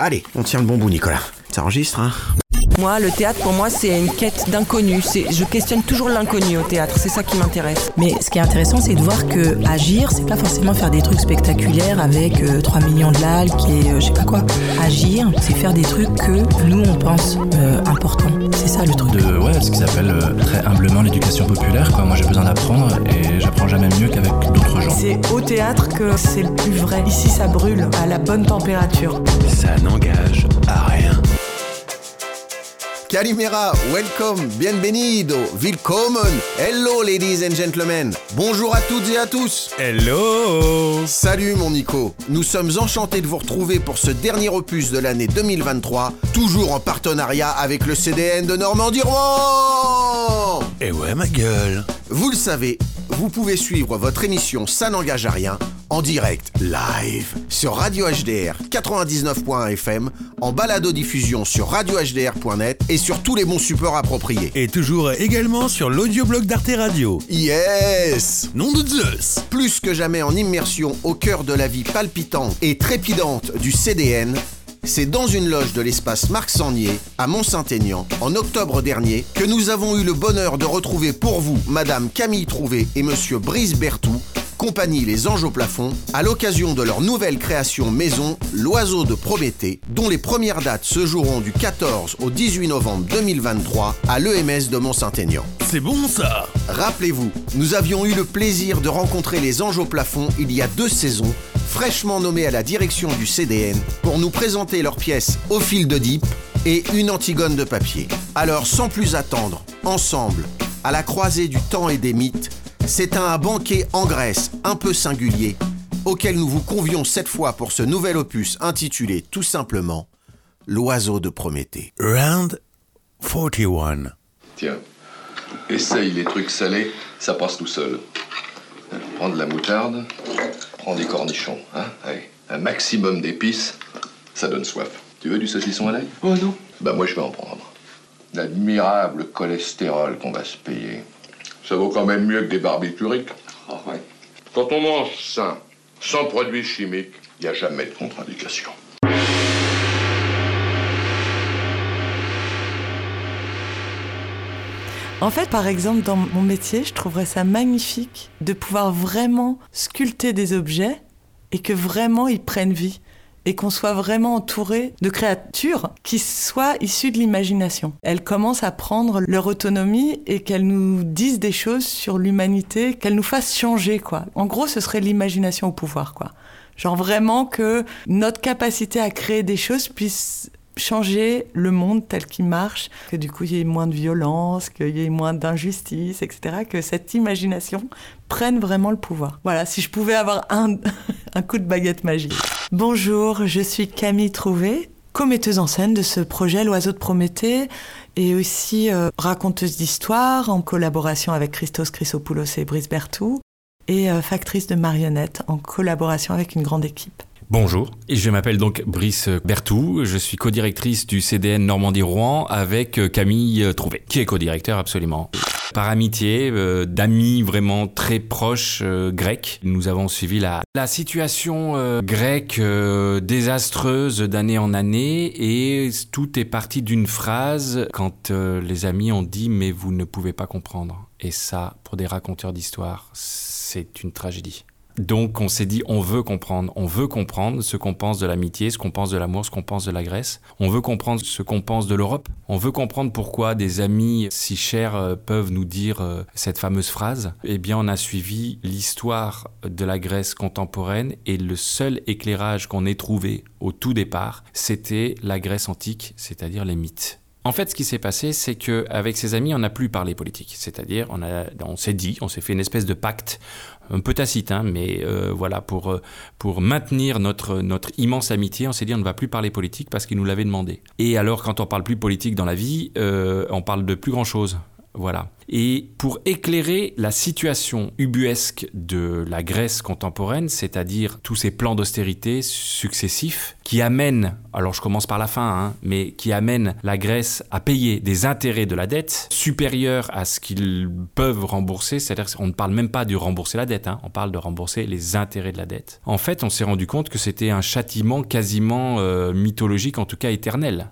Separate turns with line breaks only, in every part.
Allez, on tient le bon bout, Nicolas. Ça enregistre, hein
Moi, le théâtre, pour moi, c'est une quête d'inconnu. C'est- Je questionne toujours l'inconnu au théâtre. C'est ça qui m'intéresse.
Mais ce qui est intéressant, c'est de voir que agir, c'est pas forcément faire des trucs spectaculaires avec euh, 3 millions de likes et euh, je sais pas quoi. Agir, c'est faire des trucs que nous on pense euh, importants. C'est ça le truc.
de ouais, ce qu'ils appellent euh, très humblement l'éducation populaire. Quoi. Moi, j'ai besoin d'apprendre et j'apprends jamais mieux qu'avec d'autres gens.
C'est au théâtre que c'est le plus vrai. Ici, ça brûle à la bonne température.
Ça n'engage à rien.
Calimera, welcome, bienvenido, willkommen, hello ladies and gentlemen, bonjour à toutes et à tous.
Hello.
Salut mon Nico, nous sommes enchantés de vous retrouver pour ce dernier opus de l'année 2023, toujours en partenariat avec le CDN de Normandie Rouen.
Eh ouais ma gueule.
Vous le savez, vous pouvez suivre votre émission Ça n'engage à rien en direct, live, sur Radio HDR 99.1 FM, en balado-diffusion sur radiohdr.net et sur tous les bons supports appropriés.
Et toujours également sur l'audioblog d'Arte Radio.
Yes
Nom de Zeus
Plus que jamais en immersion au cœur de la vie palpitante et trépidante du CDN, c'est dans une loge de l'espace Marc Sangnier, à Mont-Saint-Aignan, en octobre dernier, que nous avons eu le bonheur de retrouver pour vous Madame Camille Trouvé et Monsieur Brice Bertou, compagnie Les Anges au plafond, à l'occasion de leur nouvelle création maison, L'Oiseau de Prométhée, dont les premières dates se joueront du 14 au 18 novembre 2023 à l'EMS de Mont-Saint-Aignan.
C'est bon ça
Rappelez-vous, nous avions eu le plaisir de rencontrer les Anges au plafond il y a deux saisons, fraîchement nommés à la direction du CDN, pour nous présenter leur pièce Au fil de Deep et une Antigone de papier. Alors sans plus attendre, ensemble, à la croisée du temps et des mythes, c'est un banquet en Grèce un peu singulier, auquel nous vous convions cette fois pour ce nouvel opus intitulé tout simplement L'oiseau de Prométhée.
Round 41.
Tiens, essaye les trucs salés, ça passe tout seul. Prends de la moutarde, prends des cornichons, hein, allez, un maximum d'épices, ça donne soif. Tu veux du saucisson à l'ail? Oh non. Bah moi je vais en prendre. L'admirable cholestérol qu'on va se payer. Ça vaut quand même mieux que des barbituriques. Ah ouais. Quand on mange sain, sans produits chimiques, il n'y a jamais de contre-indication.
En fait, par exemple, dans mon métier, je trouverais ça magnifique de pouvoir vraiment sculpter des objets et que vraiment ils prennent vie et qu'on soit vraiment entouré de créatures qui soient issues de l'imagination. Elles commencent à prendre leur autonomie et qu'elles nous disent des choses sur l'humanité, qu'elles nous fassent changer, quoi. En gros, ce serait l'imagination au pouvoir, quoi. Genre vraiment que notre capacité à créer des choses puisse changer le monde tel qu'il marche, que du coup il y ait moins de violence, qu'il y ait moins d'injustice, etc. Que cette imagination prenne vraiment le pouvoir. Voilà, si je pouvais avoir un, coup de baguette magique. Bonjour, je suis Camille Trouvé, commetteuse en scène de ce projet L'Oiseau de Prométhée et aussi euh, raconteuse d'histoire en collaboration avec Christos Chrysopoulos et Brice Bertou et euh, factrice de marionnettes en collaboration avec une grande équipe.
Bonjour, je m'appelle donc Brice Bertou, je suis co-directrice du CDN Normandie-Rouen avec euh, Camille Trouvé, qui est co-directeur absolument. Par amitié, euh, d'amis vraiment très proches euh, grecs, nous avons suivi la, la situation euh, grecque désastreuse d'année en année et tout est parti d'une phrase quand les amis ont dit mais vous ne pouvez pas comprendre. Et ça, pour des raconteurs d'histoire, c'est une tragédie. Donc on s'est dit, on veut comprendre, on veut comprendre ce qu'on pense de l'amitié, ce qu'on pense de l'amour, ce qu'on pense de la Grèce. On veut comprendre ce qu'on pense de l'Europe. On veut comprendre pourquoi des amis si chers euh, peuvent nous dire euh, cette fameuse phrase. Eh bien, on a suivi l'histoire de la Grèce contemporaine et le seul éclairage qu'on ait trouvé au tout départ, c'était la Grèce antique, c'est-à-dire les mythes. En fait, ce qui s'est passé, c'est que avec ses amis, on n'a plus parlé politique. C'est-à-dire, on, on s'est dit, on s'est fait une espèce de pacte, un peu tacite, hein, mais euh, voilà, pour, euh, pour maintenir notre, notre immense amitié, on s'est dit, on ne va plus parler politique parce qu'il nous l'avait demandé. Et alors, quand on parle plus politique dans la vie, euh, on parle de plus grand-chose. Voilà. Et pour éclairer la situation ubuesque de la Grèce contemporaine, c'est-à-dire tous ces plans d'austérité successifs qui amènent, alors je commence par la fin, hein, mais qui amènent la Grèce à payer des intérêts de la dette supérieurs à ce qu'ils peuvent rembourser, c'est-à-dire qu'on ne parle même pas de rembourser la dette, hein, on parle de rembourser les intérêts de la dette. En fait, on s'est rendu compte que c'était un châtiment quasiment euh, mythologique, en tout cas éternel.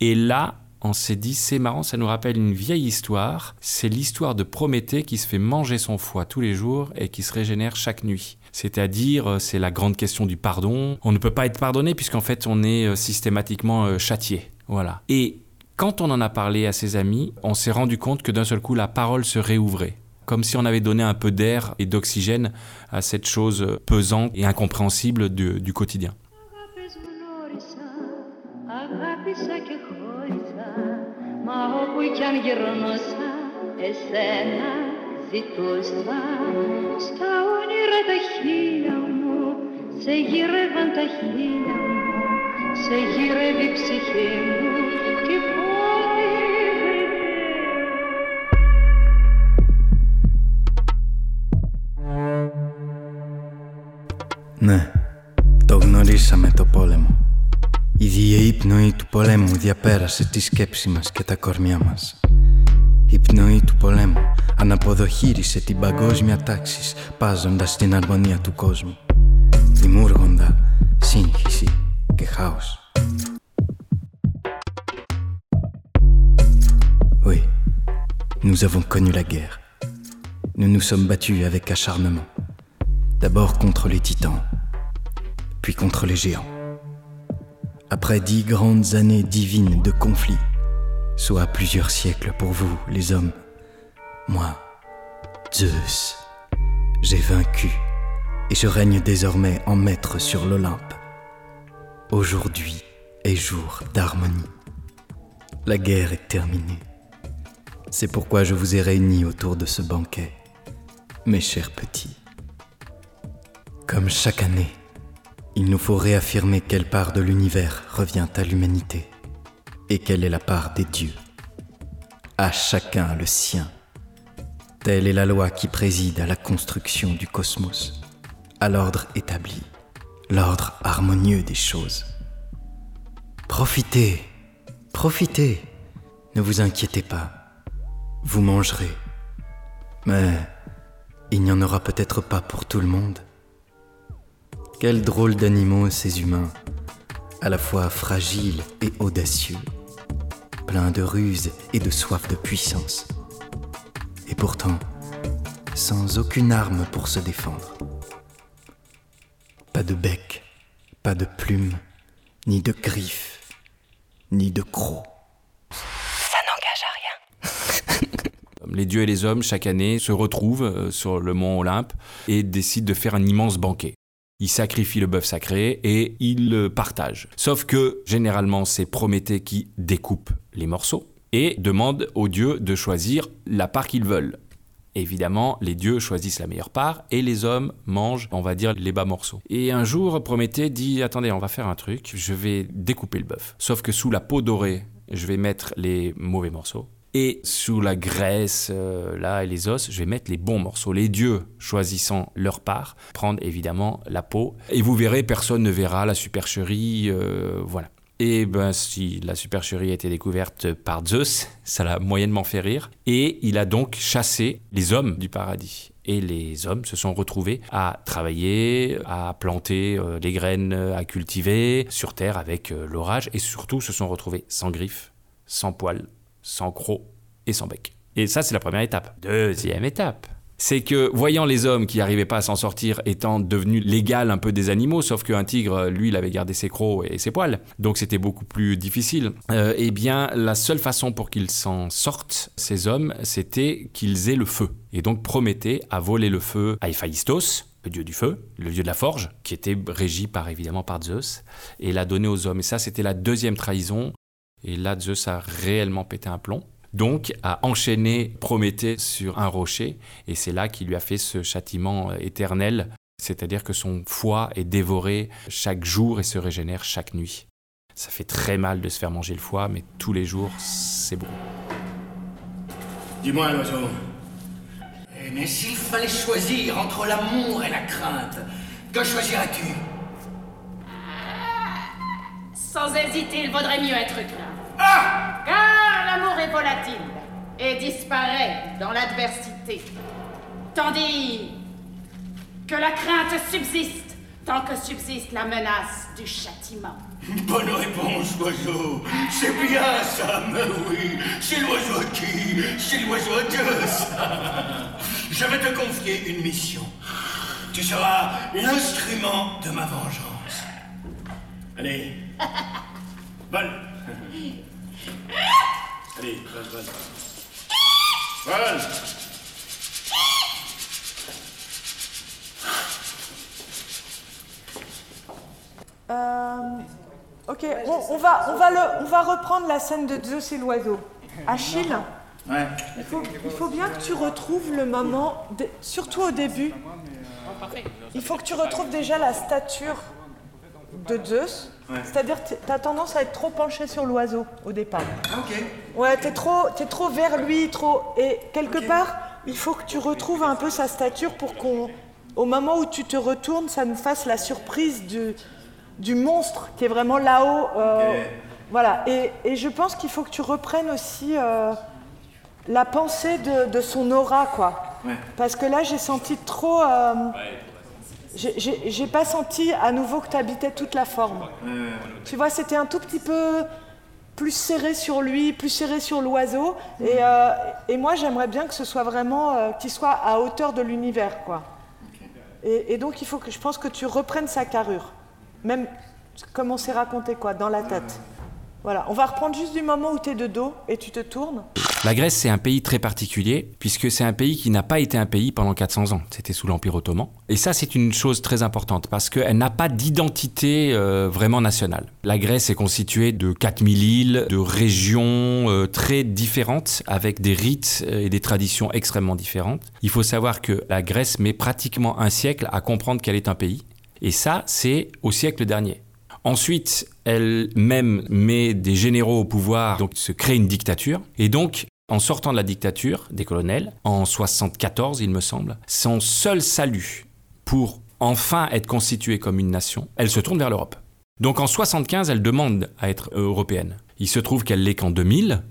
Et là, on s'est dit c'est marrant, ça nous rappelle une vieille histoire. C'est l'histoire de Prométhée qui se fait manger son foie tous les jours et qui se régénère chaque nuit. C'est-à-dire, euh, c'est la grande question du pardon. On ne peut pas être pardonné puisqu'en fait on est euh, systématiquement euh, châtié. Voilà. Et quand on en a parlé à ses amis, on s'est rendu compte que d'un seul coup la parole se réouvrait comme si on avait donné un peu d'air et d'oxygène à cette chose pesante et incompréhensible du, du quotidien.
Κι αν γυρνούσα εσένα ζητούσα. Στα όνειρα τα χείλια μου σε γύρευαν τα χείλια μου. Σε γύρευε η ψυχή μου και πότε
Ναι, πνοή του πολέμου διαπέρασε τη σκέψη μας και τα κορμιά μας. Η πνοή του πολέμου αναποδοχύρισε την παγκόσμια τάξη πάζοντας την αρμονία του κόσμου, δημιούργοντα σύγχυση και χάος. Oui, nous avons connu la guerre. Nous nous sommes battus avec acharnement. D'abord contre les titans, puis contre les géants. Après dix grandes années divines de conflit, soit plusieurs siècles pour vous, les hommes. Moi, Zeus, j'ai vaincu et je règne désormais en maître sur l'Olympe. Aujourd'hui est jour d'harmonie. La guerre est terminée. C'est pourquoi je vous ai réunis autour de ce banquet, mes chers petits. Comme chaque année, il nous faut réaffirmer quelle part de l'univers revient à l'humanité et quelle est la part des dieux. À chacun le sien. Telle est la loi qui préside à la construction du cosmos, à l'ordre établi, l'ordre harmonieux des choses. Profitez, profitez, ne vous inquiétez pas, vous mangerez. Mais il n'y en aura peut-être pas pour tout le monde. Quels drôles d'animaux ces humains, à la fois fragiles et audacieux, pleins de ruse et de soif de puissance, et pourtant sans aucune arme pour se défendre. Pas de bec, pas de plume, ni de griffes, ni de crocs.
Ça n'engage à rien.
les dieux et les hommes, chaque année, se retrouvent euh, sur le mont Olympe et décident de faire un immense banquet il sacrifie le bœuf sacré et il le partage. Sauf que généralement c'est Prométhée qui découpe les morceaux et demande aux dieux de choisir la part qu'ils veulent. Évidemment, les dieux choisissent la meilleure part et les hommes mangent, on va dire, les bas morceaux. Et un jour, Prométhée dit Attendez, on va faire un truc, je vais découper le bœuf. Sauf que sous la peau dorée, je vais mettre les mauvais morceaux. Et sous la graisse, euh, là, et les os, je vais mettre les bons morceaux. Les dieux choisissant leur part, prendre évidemment la peau. Et vous verrez, personne ne verra la supercherie, euh, voilà. Et ben, si la supercherie a été découverte par Zeus, ça l'a moyennement fait rire. Et il a donc chassé les hommes du paradis. Et les hommes se sont retrouvés à travailler, à planter euh, les graines, à cultiver sur terre avec l'orage, et surtout se sont retrouvés sans griffes, sans poils, sans croc et sans bec. Et ça, c'est la première étape. Deuxième étape, c'est que voyant les hommes qui n'arrivaient pas à s'en sortir étant devenus l'égal un peu des animaux, sauf qu'un tigre, lui, il avait gardé ses crocs et ses poils, donc c'était beaucoup plus difficile, euh, eh bien, la seule façon pour qu'ils s'en sortent, ces hommes, c'était qu'ils aient le feu. Et donc Prométhée a volé le feu à Héphaïstos, le dieu du feu, le dieu de la forge, qui était régi par évidemment par Zeus, et l'a donné aux hommes. Et ça, c'était la deuxième trahison. Et là, Zeus a réellement pété un plomb. Donc, a enchaîné Prométhée sur un rocher, et c'est là qu'il lui a fait ce châtiment euh, éternel, c'est-à-dire que son foie est dévoré chaque jour et se régénère chaque nuit. Ça fait très mal de se faire manger le foie, mais tous les jours, c'est bon.
Dis-moi, l'oiseau. Eh, Mais s'il fallait choisir entre l'amour et la crainte, que choisirais-tu?
Sans hésiter, il vaudrait mieux être craint. Car l'amour est volatile et disparaît dans l'adversité. Tandis que la crainte subsiste tant que subsiste la menace du châtiment.
Bonne réponse, oiseau. C'est bien ça, mais oui. C'est l'oiseau qui? C'est l'oiseau à Dieu, ça. Je vais te confier une mission. Tu seras l'instrument de ma vengeance. Allez. Vol. Allez, vol, vol. Vol.
Euh, ok, on, va, on, va le, on va reprendre la scène de Zeus et l'oiseau. Achille,
Ouais.
il faut, il faut bien que tu retrouves le moment, surtout au début, il faut que tu retrouves déjà la stature de Zeus.
Ouais.
C'est-à-dire que tu as tendance à être trop penché sur l'oiseau au départ.
Ok.
Ouais, t'es trop, t'es trop vers lui, trop. Et quelque part, il faut que tu retrouves un peu sa stature pour qu'on, au moment où tu te retournes, ça nous fasse la surprise du, du monstre qui est vraiment là-haut. euh. Voilà. Et, et je pense qu'il faut que tu reprennes aussi euh, la pensée de, de son aura, quoi.
Ouais.
Parce que là, j'ai senti trop. euh, J'ai pas senti à nouveau que tu habitais toute la forme. Tu vois, c'était un tout petit peu plus serré sur lui, plus serré sur l'oiseau. Et, euh, et moi, j'aimerais bien que ce soit vraiment, euh, qu'il soit à hauteur de l'univers, quoi. Et, et donc, il faut que je pense que tu reprennes sa carrure, même comme on s'est raconté, quoi, dans la tête. Voilà, on va reprendre juste du moment où tu es de dos et tu te tournes.
La Grèce, c'est un pays très particulier, puisque c'est un pays qui n'a pas été un pays pendant 400 ans. C'était sous l'Empire ottoman. Et ça, c'est une chose très importante, parce qu'elle n'a pas d'identité euh, vraiment nationale. La Grèce est constituée de 4000 îles, de régions euh, très différentes, avec des rites euh, et des traditions extrêmement différentes. Il faut savoir que la Grèce met pratiquement un siècle à comprendre qu'elle est un pays. Et ça, c'est au siècle dernier. Ensuite, elle même met des généraux au pouvoir, donc se crée une dictature. Et donc, en sortant de la dictature des colonels, en 74 il me semble, son seul salut pour enfin être constituée comme une nation, elle se tourne vers l'Europe. Donc en 75, elle demande à être européenne. Il se trouve qu'elle l'est qu'en 2000.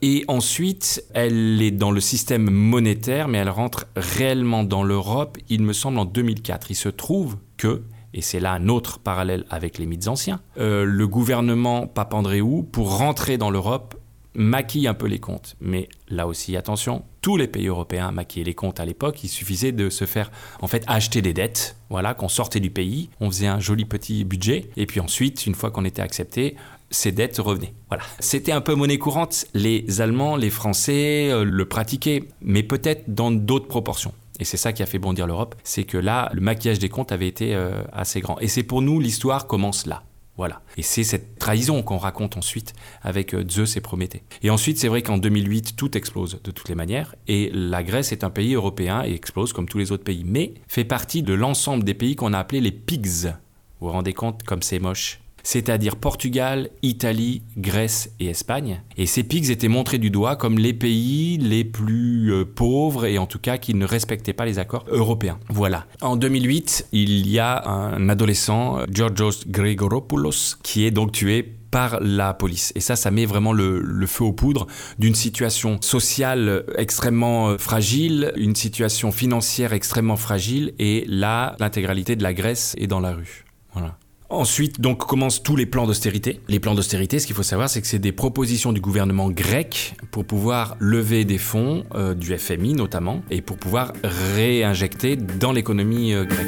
Et ensuite, elle est dans le système monétaire, mais elle rentre réellement dans l'Europe, il me semble, en 2004. Il se trouve que, et c'est là un autre parallèle avec les mythes anciens, euh, le gouvernement Papandréou, pour rentrer dans l'Europe, maquille un peu les comptes. Mais là aussi, attention, tous les pays européens maquillaient les comptes à l'époque. Il suffisait de se faire, en fait, acheter des dettes. Voilà, qu'on sortait du pays, on faisait un joli petit budget, et puis ensuite, une fois qu'on était accepté, ces dettes revenaient. Voilà. C'était un peu monnaie courante. Les Allemands, les Français euh, le pratiquaient, mais peut-être dans d'autres proportions. Et c'est ça qui a fait bondir l'Europe, c'est que là, le maquillage des comptes avait été euh, assez grand. Et c'est pour nous, l'histoire commence là. Voilà. Et c'est cette trahison qu'on raconte ensuite avec euh, Zeus et Prométhée. Et ensuite, c'est vrai qu'en 2008, tout explose de toutes les manières. Et la Grèce est un pays européen et explose comme tous les autres pays. Mais fait partie de l'ensemble des pays qu'on a appelés les pigs. Vous vous rendez compte comme c'est moche c'est-à-dire Portugal, Italie, Grèce et Espagne. Et ces pigs étaient montrés du doigt comme les pays les plus euh, pauvres et en tout cas qui ne respectaient pas les accords européens. Voilà. En 2008, il y a un adolescent, Georgios Gregoropoulos, qui est donc tué par la police. Et ça, ça met vraiment le, le feu aux poudres d'une situation sociale extrêmement euh, fragile, une situation financière extrêmement fragile, et là, l'intégralité de la Grèce est dans la rue. Voilà. Ensuite, donc, commencent tous les plans d'austérité. Les plans d'austérité, ce qu'il faut savoir, c'est que c'est des propositions du gouvernement grec pour pouvoir lever des fonds, euh, du FMI notamment, et pour pouvoir réinjecter dans l'économie euh, grecque.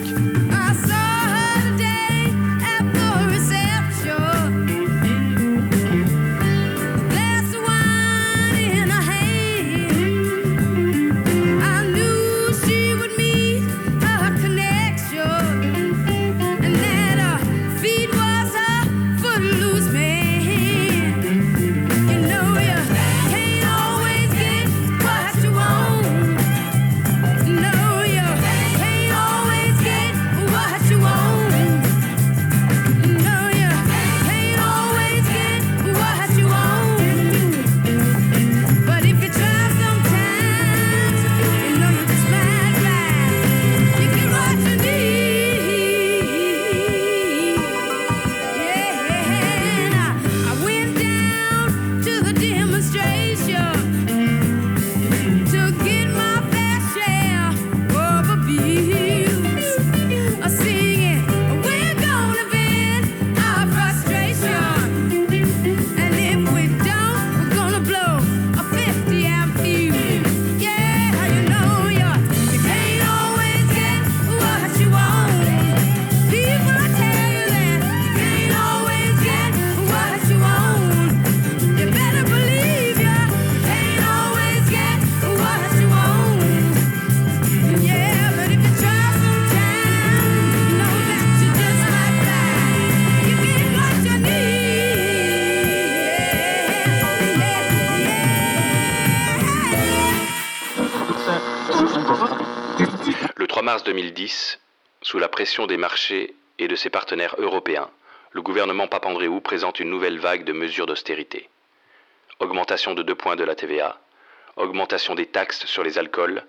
Mars 2010, sous la pression des marchés et de ses partenaires européens, le gouvernement Papandréou présente une nouvelle vague de mesures d'austérité. Augmentation de 2 points de la TVA, augmentation des taxes sur les alcools,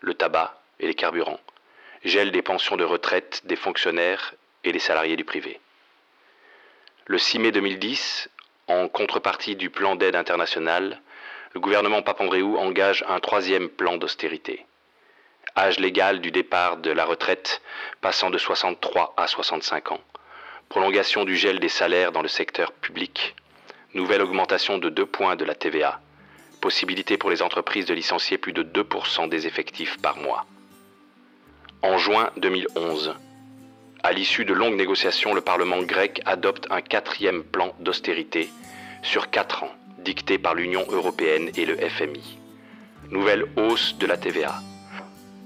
le tabac et les carburants, gel des pensions de retraite des fonctionnaires et des salariés du privé. Le 6 mai 2010, en contrepartie du plan d'aide international, le gouvernement Papandréou engage un troisième plan d'austérité. Âge légal du départ de la retraite passant de 63 à 65 ans prolongation du gel des salaires dans le secteur public, nouvelle augmentation de 2 points de la TVA, possibilité pour les entreprises de licencier plus de 2% des effectifs par mois. En juin 2011, à l'issue de longues négociations, le Parlement grec adopte un quatrième plan d'austérité sur 4 ans, dicté par l'Union européenne et le FMI. Nouvelle hausse de la TVA,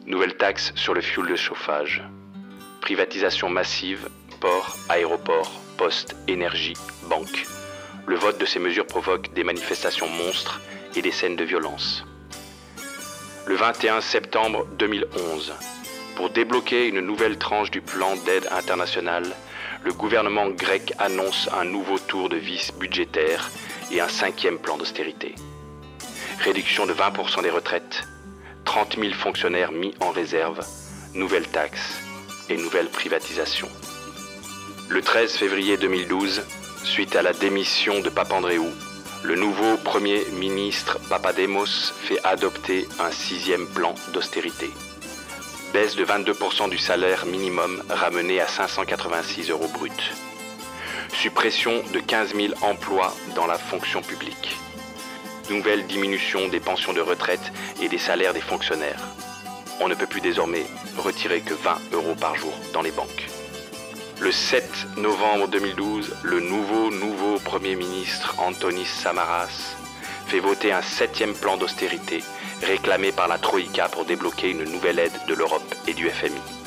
nouvelle taxe sur le fioul de chauffage, privatisation massive port, aéroport, poste, énergie, banque. Le vote de ces mesures provoque des manifestations monstres et des scènes de violence. Le 21 septembre 2011, pour débloquer une nouvelle tranche du plan d'aide internationale, le gouvernement grec annonce un nouveau tour de vis budgétaire et un cinquième plan d'austérité. Réduction de 20% des retraites, 30 000 fonctionnaires mis en réserve, nouvelles taxes et nouvelles privatisations. Le 13 février 2012, suite à la démission de Papandréou, le nouveau Premier ministre Papademos fait adopter un sixième plan d'austérité. Baisse de 22% du salaire minimum ramené à 586 euros bruts. Suppression de 15 000 emplois dans la fonction publique. Nouvelle diminution des pensions de retraite et des salaires des fonctionnaires. On ne peut plus désormais retirer que 20 euros par jour dans les banques. Le 7 novembre 2012, le nouveau, nouveau Premier ministre Antonis Samaras fait voter un septième plan d'austérité réclamé par la Troïka pour débloquer une nouvelle aide de l'Europe et du FMI.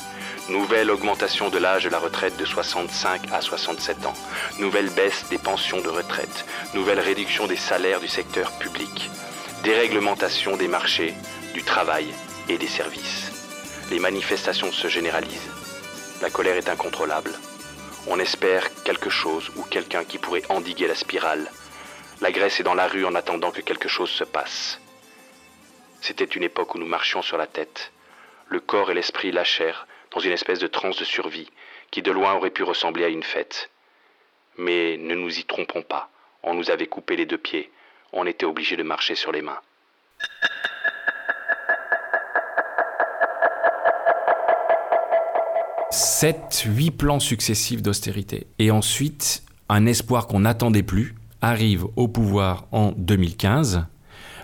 Nouvelle augmentation de l'âge de la retraite de 65 à 67 ans. Nouvelle baisse des pensions de retraite. Nouvelle réduction des salaires du secteur public. Déréglementation des marchés, du travail et des services. Les manifestations se généralisent. La colère est incontrôlable. On espère quelque chose ou quelqu'un qui pourrait endiguer la spirale. La Grèce est dans la rue en attendant que quelque chose se passe. C'était une époque où nous marchions sur la tête. Le corps et l'esprit lâchèrent dans une espèce de transe de survie qui de loin aurait pu ressembler à une fête. Mais ne nous y trompons pas. On nous avait coupé les deux pieds. On était obligé de marcher sur les mains.
7, 8 plans successifs d'austérité. Et ensuite, un espoir qu'on n'attendait plus arrive au pouvoir en 2015,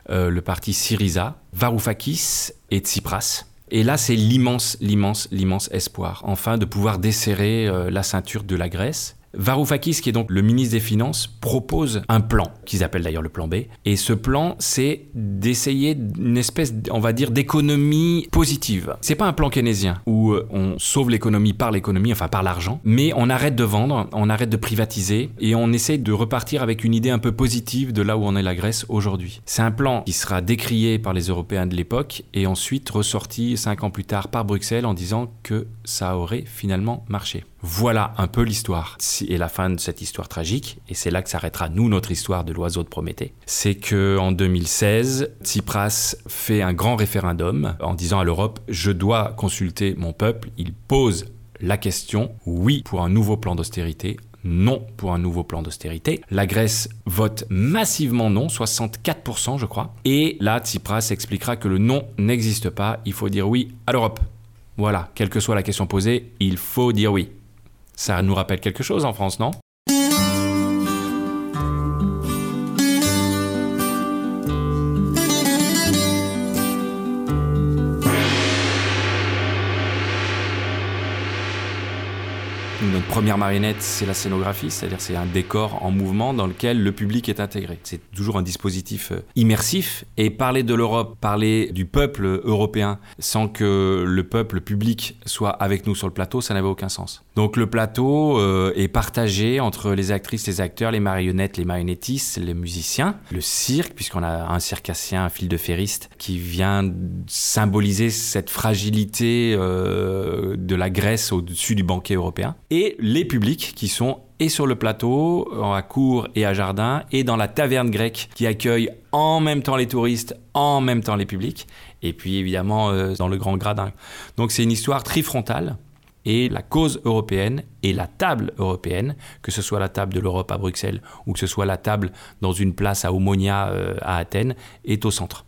euh, le parti Syriza, Varoufakis et Tsipras. Et là, c'est l'immense, l'immense, l'immense espoir, enfin, de pouvoir desserrer euh, la ceinture de la Grèce Varoufakis, qui est donc le ministre des Finances, propose un plan, qu'ils appellent d'ailleurs le plan B. Et ce plan, c'est d'essayer une espèce, on va dire, d'économie positive. C'est pas un plan keynésien où euh, on sauve l'économie par l'économie, enfin par l'argent, mais on arrête de vendre, on arrête de privatiser et on essaye de repartir avec une idée un peu positive de là où on est la Grèce aujourd'hui. C'est un plan qui sera décrié par les Européens de l'époque et ensuite ressorti cinq ans plus tard par Bruxelles en disant que ça aurait finalement marché. Voilà un peu l'histoire et la fin de cette histoire tragique, et c'est là que s'arrêtera nous notre histoire de l'oiseau de Prométhée. C'est que en 2016, Tsipras fait un grand référendum en disant à l'Europe je dois consulter mon peuple. Il pose la question oui pour un nouveau plan d'austérité, non pour un nouveau plan d'austérité. La Grèce vote massivement non, 64% je crois. Et là, Tsipras expliquera que le non n'existe pas, il faut dire oui à l'Europe. Voilà, quelle que soit la question posée, il faut dire oui. Ça nous rappelle quelque chose en France, non?
Première marionnette, c'est la scénographie, c'est-à-dire c'est un décor en mouvement dans lequel le public est intégré. C'est toujours un dispositif euh, immersif. Et parler de l'Europe, parler du peuple européen sans que le peuple public soit avec nous sur le plateau, ça n'avait aucun sens. Donc le plateau euh, est partagé entre les actrices, les acteurs, les marionnettes, les marionnettistes, les musiciens, le cirque, puisqu'on a un circassien, un fil de ferriste, qui vient symboliser cette fragilité euh, de la Grèce au-dessus du banquet européen, et les publics qui sont et sur le plateau, à cour et à jardin, et dans la taverne grecque qui accueille en même temps les touristes, en même temps les publics, et puis évidemment euh, dans le grand gradin. Donc c'est une histoire trifrontale et la cause européenne et la table européenne, que ce soit la table de l'Europe à Bruxelles ou que ce soit la table dans une place à Omonia euh, à Athènes, est au centre.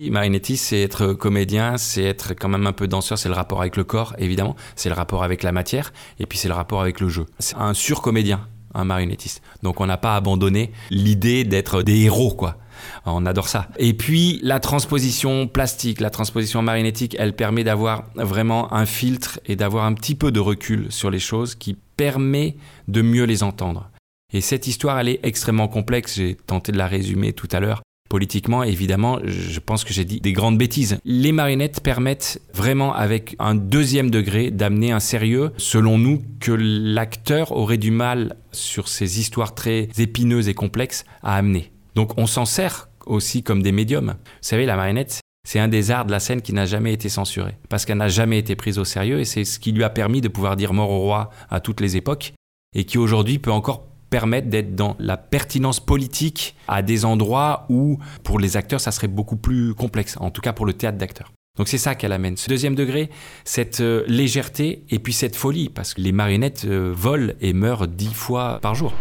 Marinetti, c'est être comédien, c'est être quand même un peu danseur, c'est le rapport avec le corps, évidemment, c'est le rapport avec la matière, et puis c'est le rapport avec le jeu. C'est un surcomédien, un marionnettiste. Donc on n'a pas abandonné l'idée d'être des héros, quoi. On adore ça. Et puis la transposition plastique, la transposition marionnettique, elle permet d'avoir vraiment un filtre et d'avoir un petit peu de recul sur les choses qui permet de mieux les entendre. Et cette histoire, elle est extrêmement complexe. J'ai tenté de la résumer tout à l'heure. Politiquement, évidemment, je pense que j'ai dit des grandes bêtises. Les marionnettes permettent vraiment, avec un deuxième degré, d'amener un sérieux, selon nous, que l'acteur aurait du mal, sur ces histoires très épineuses et complexes, à amener. Donc on s'en sert aussi comme des médiums. Vous savez, la marionnette, c'est un des arts de la scène qui n'a jamais été censuré, parce qu'elle n'a jamais été prise au sérieux, et c'est ce qui lui a permis de pouvoir dire mort au roi à toutes les époques, et qui aujourd'hui peut encore permettre d'être dans la pertinence politique à des endroits où, pour les acteurs, ça serait beaucoup plus complexe, en tout cas pour le théâtre d'acteurs. Donc c'est ça qu'elle amène. Ce deuxième degré, cette euh, légèreté et puis cette folie, parce que les marionnettes euh, volent et meurent dix fois par jour.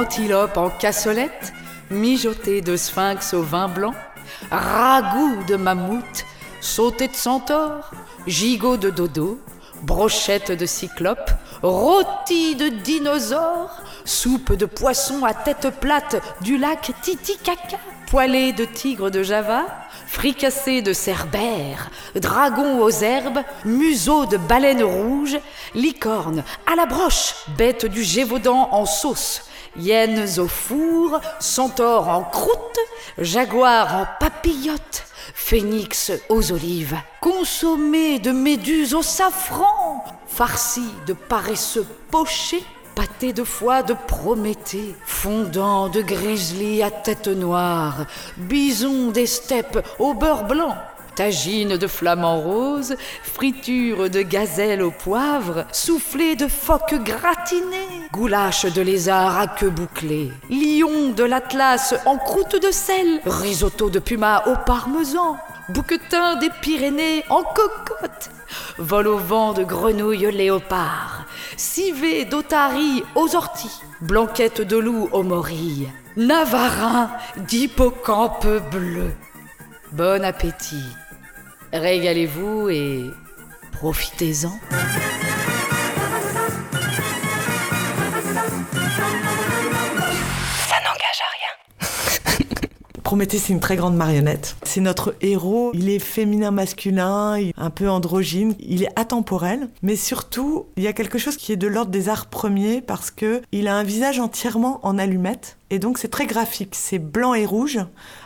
antilope en cassolette, mijoté de sphinx au vin blanc, ragoût de mammouth, sauté de centaure, gigot de dodo, brochette de cyclope, rôti de dinosaure, soupe de poisson à tête plate du lac Titicaca, poêlée de tigre de Java, fricassé de cerbère, dragon aux herbes, museau de baleine rouge, licorne à la broche, bête du Gévaudan en sauce, hyènes au four, centaures en croûte, jaguars en papillote, phénix aux olives, consommé de méduses au safran, farci de paresseux pochés, pâté de foie de Prométhée, fondant de grizzly à tête noire, bison des steppes au beurre blanc, tagine de flamant rose, friture de gazelle au poivre, soufflé de phoque gratiné, goulash de lézard à queue bouclée, lion de l'Atlas en croûte de sel, risotto de puma au parmesan, bouquetin des Pyrénées en cocotte, vol au vent de grenouilles léopard, civet d'otarie aux orties, blanquette de loup aux morilles, navarin d'hippocampe bleu. Bon appétit. Régalez-vous et profitez-en.
Prométhée, c'est une très grande marionnette. C'est notre héros. Il est féminin, masculin, un peu androgyne. Il est atemporel. Mais surtout, il y a quelque chose qui est de l'ordre des arts premiers parce que il a un visage entièrement en allumette. Et donc, c'est très graphique. C'est blanc et rouge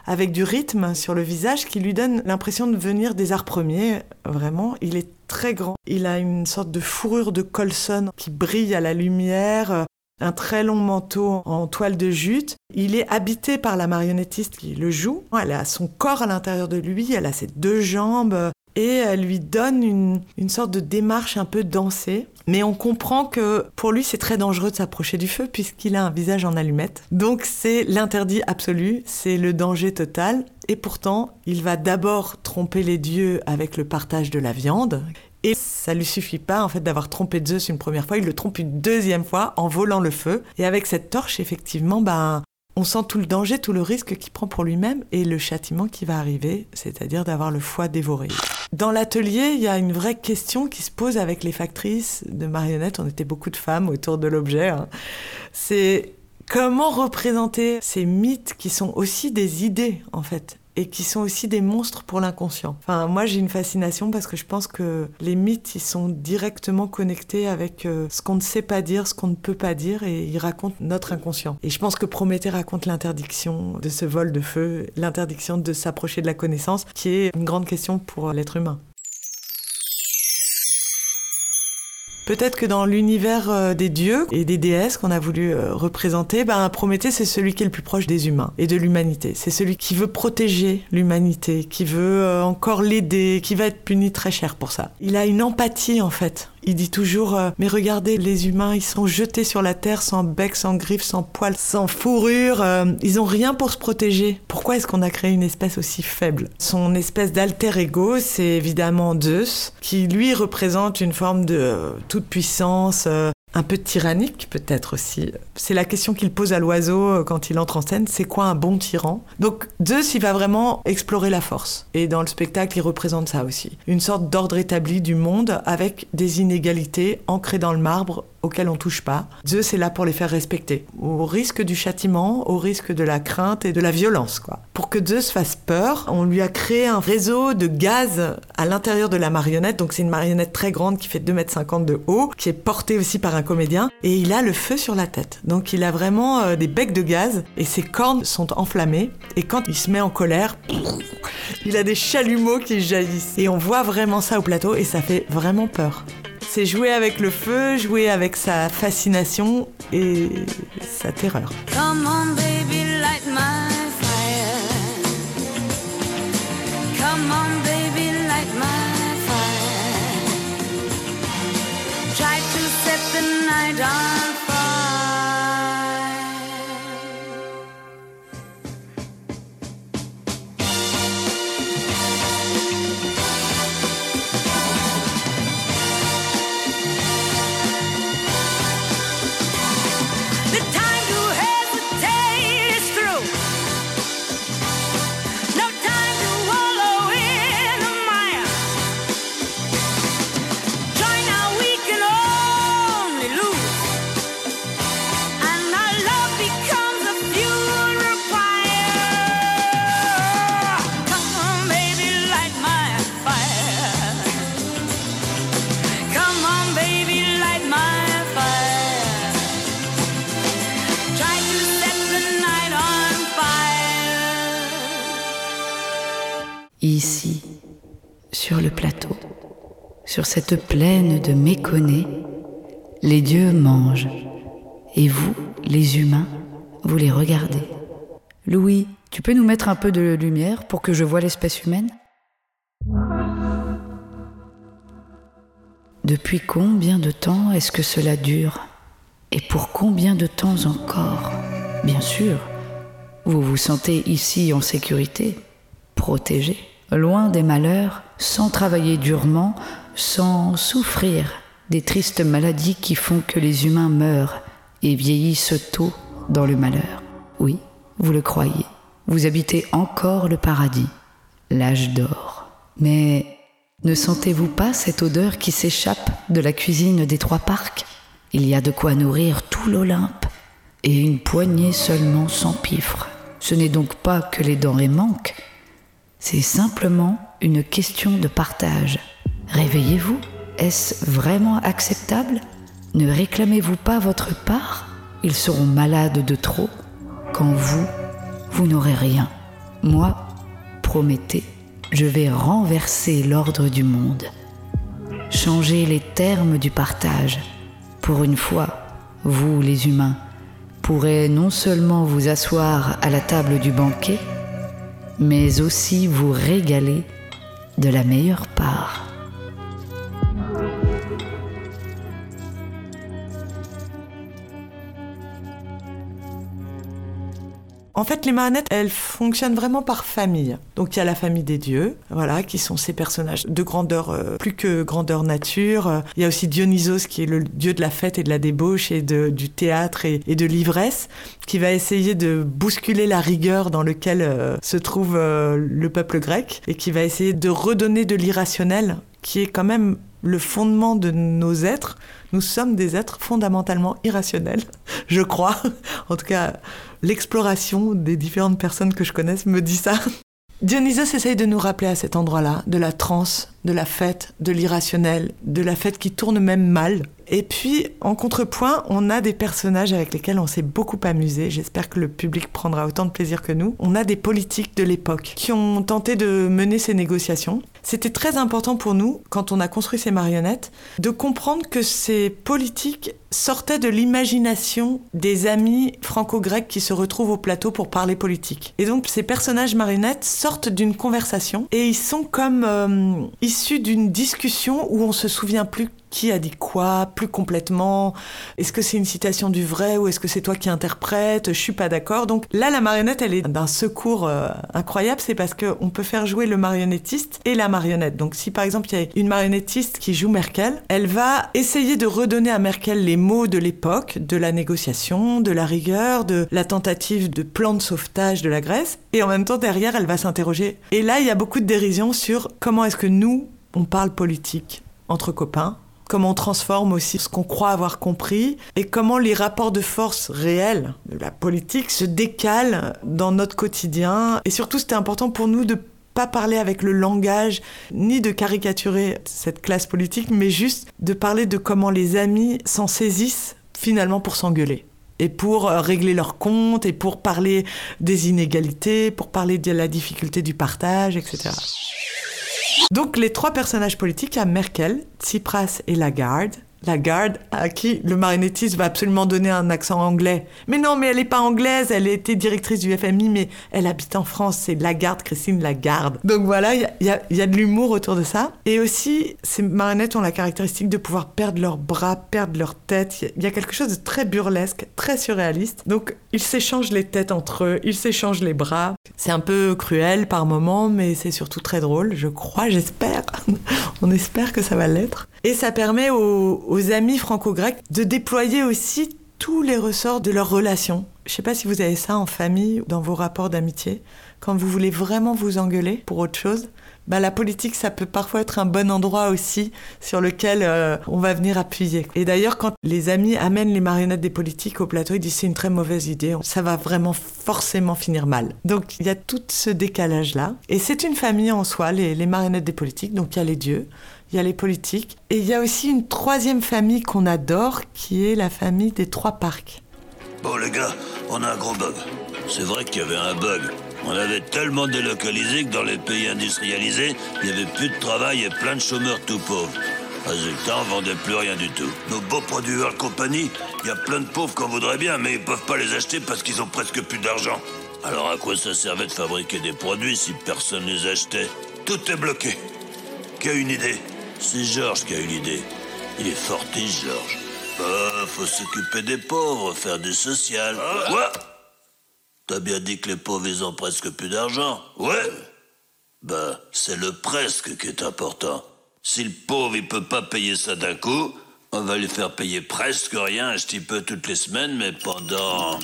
avec du rythme sur le visage qui lui donne l'impression de venir des arts premiers. Vraiment, il est très grand. Il a une sorte de fourrure de colson qui brille à la lumière un très long manteau en toile de jute. Il est habité par la marionnettiste qui le joue. Elle a son corps à l'intérieur de lui, elle a ses deux jambes et elle lui donne une, une sorte de démarche un peu dansée. Mais on comprend que pour lui, c'est très dangereux de s'approcher du feu puisqu'il a un visage en allumette. Donc c'est l'interdit absolu, c'est le danger total. Et pourtant, il va d'abord tromper les dieux avec le partage de la viande. Et ça lui suffit pas en fait d'avoir trompé Zeus une première fois, il le trompe une deuxième fois en volant le feu. Et avec cette torche, effectivement, ben on sent tout le danger, tout le risque qu'il prend pour lui-même et le châtiment qui va arriver, c'est-à-dire d'avoir le foie dévoré. Dans l'atelier, il y a une vraie question qui se pose avec les factrices de marionnettes. On était beaucoup de femmes autour de l'objet. hein. C'est Comment représenter ces mythes qui sont aussi des idées, en fait? Et qui sont aussi des monstres pour l'inconscient. Enfin, moi, j'ai une fascination parce que je pense que les mythes, ils sont directement connectés avec euh, ce qu'on ne sait pas dire, ce qu'on ne peut pas dire, et ils racontent notre inconscient. Et je pense que Prométhée raconte l'interdiction de ce vol de feu, l'interdiction de s'approcher de la connaissance, qui est une grande question pour l'être humain. Peut-être que dans l'univers euh, des dieux et des déesses qu'on a voulu euh, représenter, ben, Prométhée, c'est celui qui est le plus proche des humains et de l'humanité. C'est celui qui veut protéger l'humanité, qui veut euh, encore l'aider, qui va être puni très cher pour ça. Il a une empathie, en fait, il dit toujours euh, Mais regardez, les humains, ils sont jetés sur la terre sans bec, sans griffes, sans poils, sans fourrure. euh, ils ont rien pour se protéger. Pourquoi est-ce qu'on a créé une espèce aussi faible? Son espèce d'alter ego, c'est évidemment Zeus, qui lui représente une forme de euh, toute puissance. Un peu tyrannique peut-être aussi. C'est la question qu'il pose à l'oiseau euh, quand il entre en scène, c'est quoi un bon tyran? Donc Zeus, il va vraiment explorer la force. Et dans le spectacle, il représente ça aussi. Une sorte d'ordre établi du monde avec des inégalités ancrées dans le marbre auxquelles on touche pas. Zeus est là pour les faire respecter, au risque du châtiment, au risque de la crainte et de la violence. Quoi. Pour que Zeus fasse peur, on lui a créé un réseau de gaz à l'intérieur de la marionnette. Donc c'est une marionnette très grande qui fait 2,50 m de haut, qui est portée aussi par un comédien. Et il a le feu sur la tête. Donc il a vraiment euh, des becs de gaz et ses cornes sont enflammées. Et quand il se met en colère, il a des chalumeaux qui jaillissent. Et on voit vraiment ça au plateau et ça fait vraiment peur. C'est jouer avec le feu, jouer avec sa fascination et sa terreur.
Come on, baby, light my fire. Come on, baby, light my fire. Try to set the night on
sur le plateau, sur cette plaine de méconnais, les dieux mangent. Et vous, les humains, vous les regardez. Louis, tu peux nous mettre un peu de lumière pour que je voie l'espèce humaine? Depuis combien de temps est-ce que cela dure? Et pour combien de temps encore? Bien sûr, vous vous sentez ici en sécurité, protégé, loin des malheurs, sans travailler durement, sans souffrir des tristes maladies qui font que les humains meurent et vieillissent tôt dans le malheur. Oui, vous le croyez, vous habitez encore le paradis, l'âge d'or. Mais ne sentez-vous pas cette odeur qui s'échappe de la cuisine des trois parcs? Il y a de quoi nourrir tout l'Olympe, et une poignée seulement s'empiffre. Ce n'est donc pas que les denrées manquent, c'est simplement une question de partage. Réveillez-vous, est-ce vraiment acceptable? Ne réclamez-vous pas votre part? Ils seront malades de trop quand vous, vous n'aurez rien. Moi, promettez, je vais renverser l'ordre du monde, changer les termes du partage. Pour une fois, vous, les humains, pourrez non seulement vous asseoir à la table du banquet, mais aussi vous régaler de la meilleure part.
En fait, les marionnettes, elles fonctionnent vraiment par famille. Donc il y a la famille des dieux, voilà, qui sont ces personnages de grandeur euh, plus que grandeur nature. Il y a aussi Dionysos qui est le dieu de la fête et de la débauche et de, du théâtre et, de l'ivresse, qui va essayer de bousculer la rigueur dans lequel euh, se trouve euh, le peuple grec et qui va essayer de redonner de l'irrationnel, qui est quand même le fondement de nos êtres. Nous sommes des êtres fondamentalement irrationnels, je crois. En tout cas, l'exploration des différentes personnes que je connaisse me dit ça. Dionysos essaye de nous rappeler à cet endroit-là de la transe, de la fête, de l'irrationnel, de la fête qui tourne même mal. Et puis, en contrepoint, on a des personnages avec lesquels on s'est beaucoup amusé. J'espère que le public prendra autant de plaisir que nous. On a des politiques de l'époque qui ont tenté de mener ces négociations. C'était très important pour nous, quand on a construit ces marionnettes, de comprendre que ces politiques sortaient de l'imagination des amis franco-grecs qui se retrouvent au plateau pour parler politique. Et donc, ces personnages marionnettes sortent d'une conversation et ils sont comme euh, issus d'une discussion où on se souvient plus qui a dit quoi, plus complètement. Est-ce que c'est une citation du vrai ou est-ce que c'est toi qui interprètes? Je suis pas d'accord. Donc là, la marionnette, elle est d'un secours euh, incroyable. C'est parce qu'on peut faire jouer le marionnettiste et la marionnette. Donc si par exemple il y a une marionnettiste qui joue Merkel, elle va essayer de redonner à Merkel les mots de l'époque, de la négociation, de la rigueur, de la tentative de plan de sauvetage de la Grèce. Et en même temps, derrière, elle va s'interroger. Et là, il y a beaucoup de dérision sur comment est-ce que nous, on parle politique entre copains comment on transforme aussi ce qu'on croit avoir compris et comment les rapports de force réels de la politique se décalent dans notre quotidien. Et surtout, c'était important pour nous de pas parler avec le langage, ni de caricaturer cette classe politique, mais juste de parler de comment les amis s'en saisissent finalement pour s'engueuler et pour euh, régler leurs comptes et pour parler des inégalités, pour parler de la difficulté du partage, etc. Donc les trois personnages politiques, a Merkel, Tsipras et Lagarde. Lagarde, à qui le marionnettiste va absolument donner un accent anglais. Mais non, mais elle n'est pas anglaise, elle était directrice du FMI, mais elle habite en France, c'est Lagarde, Christine Lagarde. Donc voilà, il y a, y de l'humour autour de ça. Et aussi, ces marionnettes ont la caractéristique de pouvoir perdre leurs bras, perdre leur tête. Il y a quelque chose de très burlesque, très surréaliste. Donc ils s'échangent les têtes entre eux, ils s'échangent les bras. C'est un peu cruel par moments, mais c'est surtout très drôle, je crois, j'espère. On espère que ça va l'être. Et ça permet aux, amis franco-grecs de déployer aussi tous les ressorts de leur relation. Je sais pas si vous avez ça en famille ou dans vos rapports d'amitié. Quand vous voulez vraiment vous engueuler pour autre chose, bah, la politique, ça peut parfois être un bon endroit aussi sur lequel euh, on va venir appuyer. Et d'ailleurs, quand les amis amènent les marionnettes des politiques au plateau, ils disent c'est une très mauvaise idée, ça va vraiment forcément finir mal. Donc il y a tout ce décalage-là. Et c'est une famille en soi, les, les marionnettes des politiques. Donc il y a les dieux, il y a les politiques. Et il y a aussi une troisième famille qu'on adore, qui est la famille des trois parcs.
Bon les gars, on a un gros bug. C'est vrai qu'il y avait un bug. On avait tellement délocalisé que dans les pays industrialisés, il n'y avait plus de travail et plein de chômeurs tout pauvres. Résultat, on vendait plus rien du tout. Nos beaux produits World Company, il y a plein de pauvres qu'on voudrait bien, mais ils peuvent pas les acheter parce qu'ils ont presque plus d'argent. Alors à quoi ça servait de fabriquer des produits si personne les achetait? Tout est bloqué. Qui a une idée? C'est Georges qui a une idée. Il est fortiche, Georges. Bah, faut s'occuper des pauvres, faire du social. Quoi T'as bien dit que les pauvres, ils ont presque plus d'argent. Ouais. Ben, c'est le presque qui est important. Si le pauvre, il peut pas payer ça d'un coup, on va lui faire payer presque rien, un petit peu toutes les semaines, mais pendant...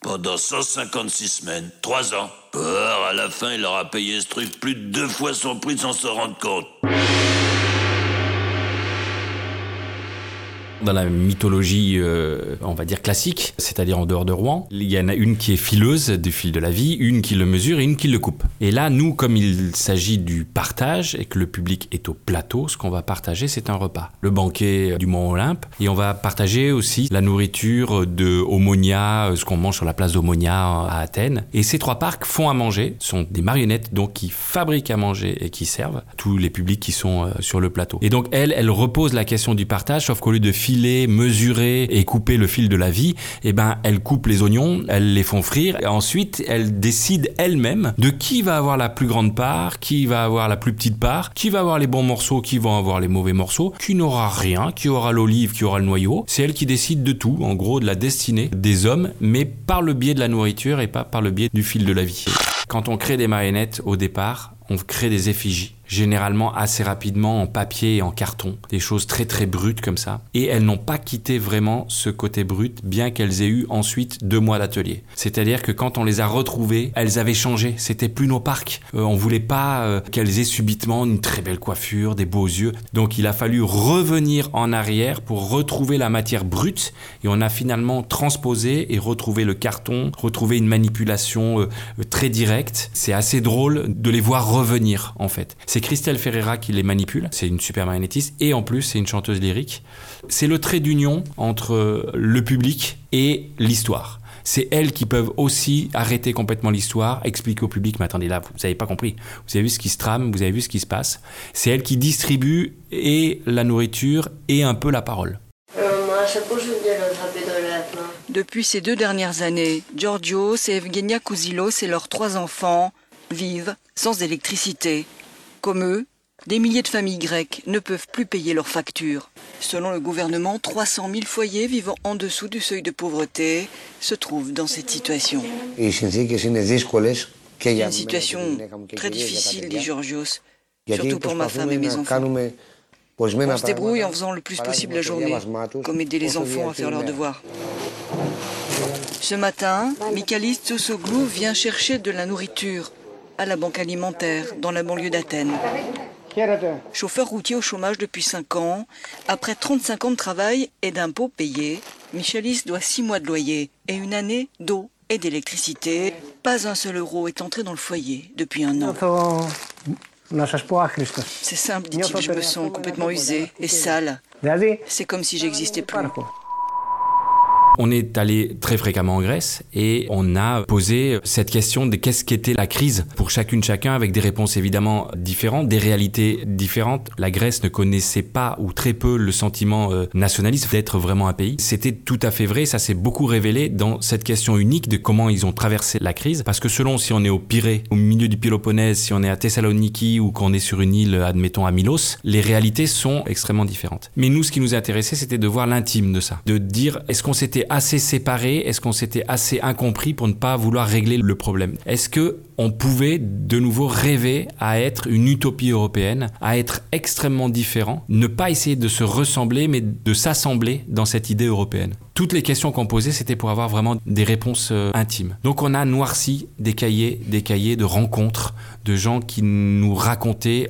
Pendant 156 semaines, 3 ans. Or, à la fin, il aura payé ce truc plus de deux fois son prix sans se rendre compte.
Dans la mythologie, euh, on va dire classique, c'est-à-dire en dehors de Rouen, il y en a une qui est fileuse du fil de la vie, une qui le mesure et une qui le coupe. Et là, nous, comme il s'agit du partage et que le public est au plateau, ce qu'on va partager, c'est un repas. Le banquet du Mont Olympe. Et on va partager aussi la nourriture de Omonia, euh, ce qu'on mange sur la place d'Omonia à Athènes. Et ces trois parcs font à manger, sont des marionnettes donc qui fabriquent à manger et qui servent tous les publics qui sont euh, sur le plateau. Et donc, elle, elle repose la question du partage, sauf qu'au lieu de filer mesurer et couper le fil de la vie, eh ben, elle coupe les oignons, elles les font frire, et ensuite, elle décide elle-même de qui va avoir la plus grande part, qui va avoir la plus petite part, qui va avoir les bons morceaux, qui vont avoir les mauvais morceaux, qui n'aura rien, qui aura l'olive, qui aura le noyau. C'est elle qui décide de tout, en gros, de la destinée des hommes, mais par le biais de la nourriture et pas par le biais du fil de la vie. Quand on crée des marionnettes au départ, on crée des effigies, généralement assez rapidement en papier et en carton, des choses très très brutes comme ça. Et elles n'ont pas quitté vraiment ce côté brut, bien qu'elles aient eu ensuite deux mois d'atelier. C'est-à-dire que quand on les a retrouvées, elles avaient changé. C'était plus nos parcs. Euh, on voulait pas euh, qu'elles aient subitement une très belle coiffure, des beaux yeux. Donc il a fallu revenir en arrière pour retrouver la matière brute. Et on a finalement transposé et retrouvé le carton, retrouvé une manipulation euh, très directe. C'est assez drôle de les voir revenir en fait. C'est Christelle Ferreira qui les manipule, c'est une super marionnettiste et en plus c'est une chanteuse lyrique. C'est le trait d'union entre le public et l'histoire. C'est elles qui peuvent aussi arrêter complètement l'histoire, expliquer au public, mais attendez là, vous n'avez pas compris. Vous avez vu ce qui se trame, vous avez vu ce qui se passe. C'est elles qui distribuent et la nourriture et un peu la parole.
Depuis ces deux dernières années, Giorgios et Evgenia Kouzilos et leurs trois enfants vivent sans électricité. Comme eux, des milliers de familles grecques ne peuvent plus payer leurs factures. Selon le gouvernement, 300 000 foyers vivant en dessous du seuil de pauvreté se trouvent dans cette situation. C'est une situation très difficile, dit Georgios, surtout pour ma femme et mes enfants. On se débrouille en faisant le plus possible la journée, comme aider les enfants à faire leurs devoirs. Ce matin, Michalis Tsosoglou vient chercher de la nourriture à la banque alimentaire dans la banlieue d'Athènes. Chauffeur routier au chômage depuis 5 ans, après 35 ans de travail et d'impôts payés, Michelis doit 6 mois de loyer et une année d'eau et d'électricité. Pas un seul euro est entré dans le foyer depuis un an. C'est simple, dit-il, je me sens complètement usé et sale. C'est comme si j'existais plus.
On est allé très fréquemment en Grèce et on a posé cette question de qu'est-ce qu'était la crise pour chacune chacun avec des réponses évidemment différentes, des réalités différentes. La Grèce ne connaissait pas ou très peu le sentiment euh, nationaliste d'être vraiment un pays. C'était tout à fait vrai, ça s'est beaucoup révélé dans cette question unique de comment ils ont traversé la crise parce que selon si on est au Pirée, au milieu du Péloponnèse, si on est à Thessaloniki ou qu'on est sur une île admettons à Milos, les réalités sont extrêmement différentes. Mais nous ce qui nous intéressait c'était de voir l'intime de ça, de dire est-ce qu'on s'était assez séparés, est-ce qu'on s'était assez incompris pour ne pas vouloir régler le problème? Est-ce que on pouvait de nouveau rêver à être une utopie européenne, à être extrêmement différent, ne pas essayer de se ressembler mais de s'assembler dans cette idée européenne? Toutes les questions qu'on posait, c'était pour avoir vraiment des réponses euh, intimes. Donc on a noirci des cahiers, des cahiers de rencontres de gens qui nous racontaient